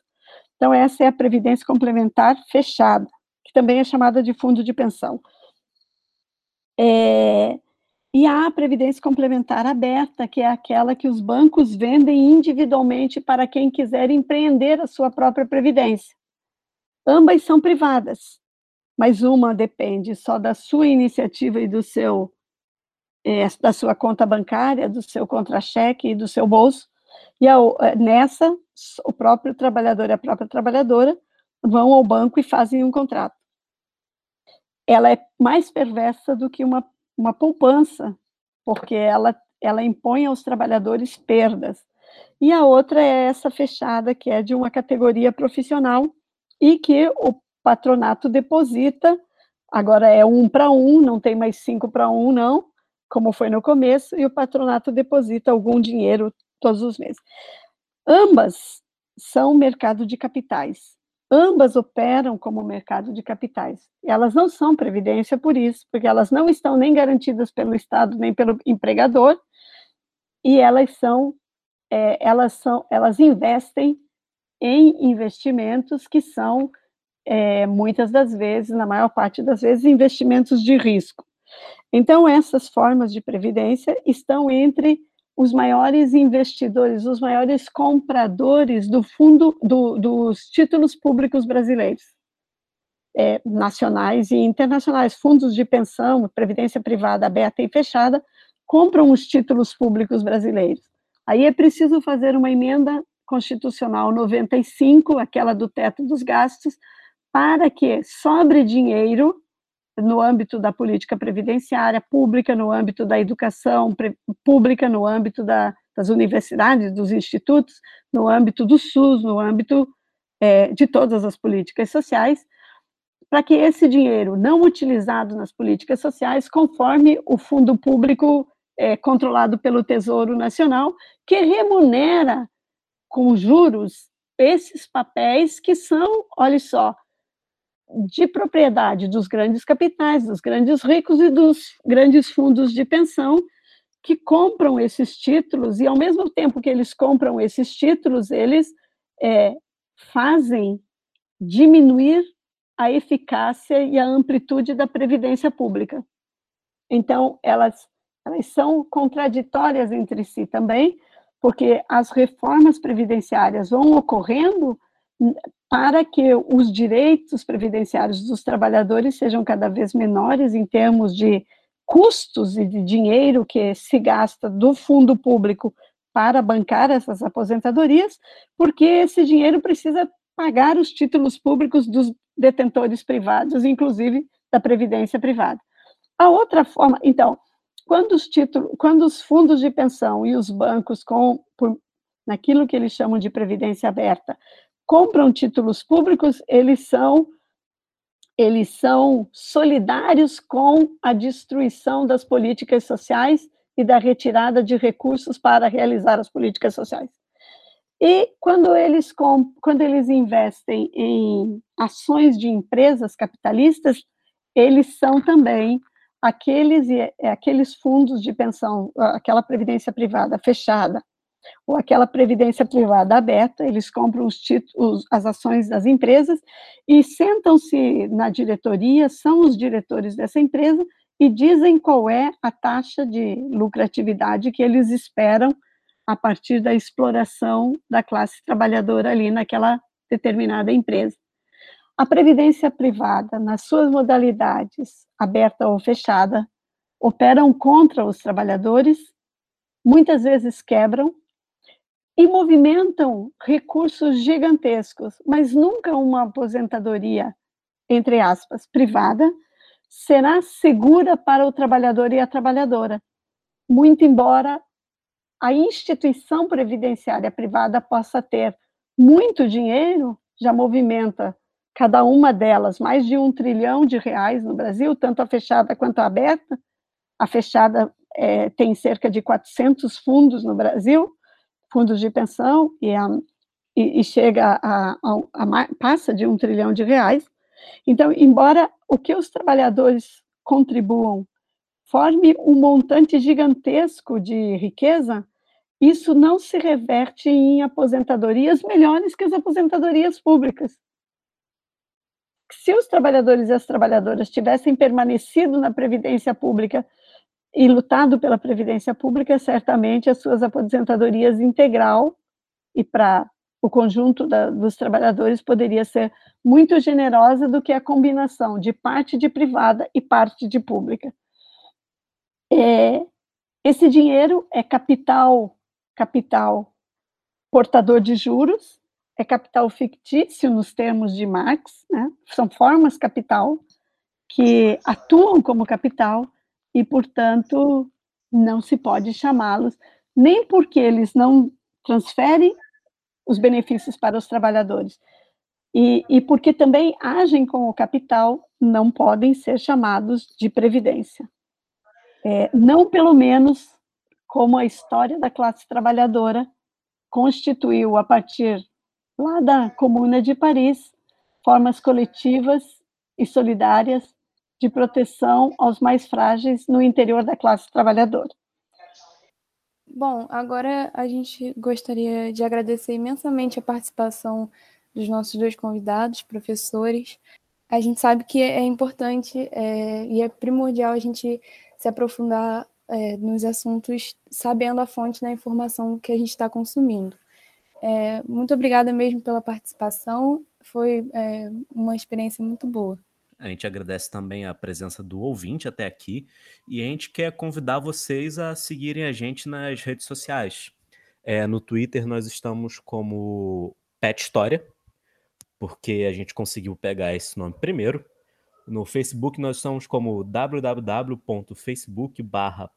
Então, essa é a previdência complementar fechada, que também é chamada de fundo de pensão. É, e há a previdência complementar aberta, que é aquela que os bancos vendem individualmente para quem quiser empreender a sua própria previdência. Ambas são privadas, mas uma depende só da sua iniciativa e do seu é, da sua conta bancária, do seu contra-cheque e do seu bolso. E a, é, nessa, o próprio trabalhador e a própria trabalhadora vão ao banco e fazem um contrato. Ela é mais perversa do que uma uma poupança, porque ela, ela impõe aos trabalhadores perdas. E a outra é essa fechada, que é de uma categoria profissional e que o patronato deposita, agora é um para um, não tem mais cinco para um, não, como foi no começo, e o patronato deposita algum dinheiro todos os meses. Ambas são mercado de capitais. Ambas operam como mercado de capitais. Elas não são previdência por isso, porque elas não estão nem garantidas pelo Estado nem pelo empregador, e elas são, é, elas são, elas investem em investimentos que são é, muitas das vezes, na maior parte das vezes, investimentos de risco. Então, essas formas de previdência estão entre os maiores investidores, os maiores compradores do fundo do, dos títulos públicos brasileiros, é, nacionais e internacionais, fundos de pensão, previdência privada aberta e fechada, compram os títulos públicos brasileiros. Aí é preciso fazer uma emenda constitucional 95, aquela do teto dos gastos, para que sobre dinheiro no âmbito da política previdenciária pública, no âmbito da educação pública, no âmbito da, das universidades, dos institutos, no âmbito do SUS, no âmbito é, de todas as políticas sociais, para que esse dinheiro não utilizado nas políticas sociais conforme o fundo público é, controlado pelo Tesouro Nacional, que remunera com juros esses papéis que são, olha só, de propriedade dos grandes capitais, dos grandes ricos e dos grandes fundos de pensão que compram esses títulos e, ao mesmo tempo que eles compram esses títulos, eles é, fazem diminuir a eficácia e a amplitude da previdência pública. Então, elas, elas são contraditórias entre si também, porque as reformas previdenciárias vão ocorrendo para que os direitos previdenciários dos trabalhadores sejam cada vez menores em termos de custos e de dinheiro que se gasta do fundo público para bancar essas aposentadorias, porque esse dinheiro precisa pagar os títulos públicos dos detentores privados, inclusive da previdência privada. A outra forma, então, quando os títulos, quando os fundos de pensão e os bancos com por, naquilo que eles chamam de previdência aberta compram títulos públicos, eles são eles são solidários com a destruição das políticas sociais e da retirada de recursos para realizar as políticas sociais. E quando eles, quando eles investem em ações de empresas capitalistas, eles são também aqueles, aqueles fundos de pensão, aquela previdência privada fechada, ou aquela previdência privada aberta, eles compram os títulos, as ações das empresas e sentam-se na diretoria, são os diretores dessa empresa e dizem qual é a taxa de lucratividade que eles esperam a partir da exploração da classe trabalhadora ali naquela determinada empresa. A previdência privada, nas suas modalidades, aberta ou fechada, operam contra os trabalhadores, muitas vezes quebram, e movimentam recursos gigantescos, mas nunca uma aposentadoria, entre aspas, privada, será segura para o trabalhador e a trabalhadora, muito embora a instituição previdenciária privada possa ter muito dinheiro, já movimenta cada uma delas mais de um trilhão de reais no Brasil, tanto a fechada quanto a aberta. A fechada é, tem cerca de 400 fundos no Brasil, fundos de pensão e, a, e, e chega a, a, passa de um trilhão de reais, Então, embora o que os trabalhadores contribuam forme um montante gigantesco de riqueza, isso não se reverte em aposentadorias melhores que as aposentadorias públicas. Se os trabalhadores e as trabalhadoras tivessem permanecido na previdência pública e lutado pela previdência pública, certamente as suas aposentadorias integral e para o conjunto da, dos trabalhadores poderia ser muito generosa do que a combinação de parte de privada e parte de pública. É, esse dinheiro é capital, capital portador de juros, é capital fictício nos termos de Marx, né? são formas capital que atuam como capital e, portanto, não se pode chamá-los, nem porque eles não transferem os benefícios para os trabalhadores, e, e porque também agem com o capital, não podem ser chamados de previdência. É, não pelo menos como a história da classe trabalhadora constituiu a partir lá da Comuna de Paris formas coletivas e solidárias de proteção aos mais frágeis no interior da classe trabalhadora. Bom, agora a gente gostaria de agradecer imensamente a participação dos nossos dois convidados, professores. A gente sabe que é importante é, e é primordial a gente se aprofundar é, nos assuntos sabendo a fonte da informação que a gente está consumindo. É, muito obrigada mesmo pela participação, foi é, uma experiência muito boa. A gente agradece também a presença do ouvinte até aqui e a gente quer convidar vocês a seguirem a gente nas redes sociais. É, no Twitter nós estamos como Pet História, porque a gente conseguiu pegar esse nome primeiro. No Facebook nós estamos como www.facebook barra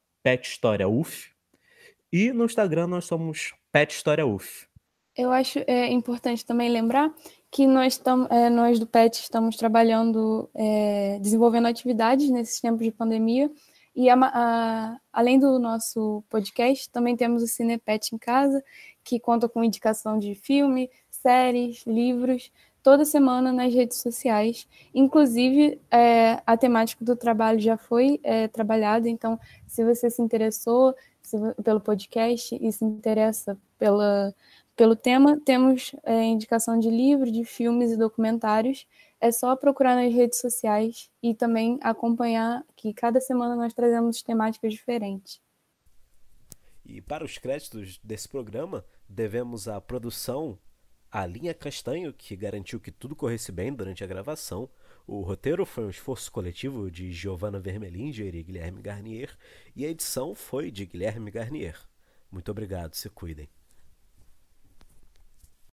e no Instagram nós somos Pet História UF. Eu acho é, importante também lembrar que nós, tam, é, nós do PET estamos trabalhando, é, desenvolvendo atividades nesses tempos de pandemia. E a, a, além do nosso podcast, também temos o Cinepet em Casa, que conta com indicação de filme, séries, livros, toda semana nas redes sociais. Inclusive, é, a temática do trabalho já foi trabalhada, então, se você se interessou se, pelo podcast e se interessa pela pelo tema, temos é, indicação de livros, de filmes e documentários. É só procurar nas redes sociais e também acompanhar que cada semana nós trazemos temáticas diferentes. E para os créditos desse programa, devemos a produção a Linha Castanho, que garantiu que tudo corresse bem durante a gravação. O roteiro foi um esforço coletivo de Giovanna Vermelinger e Guilherme Garnier, e a edição foi de Guilherme Garnier. Muito obrigado, se cuidem.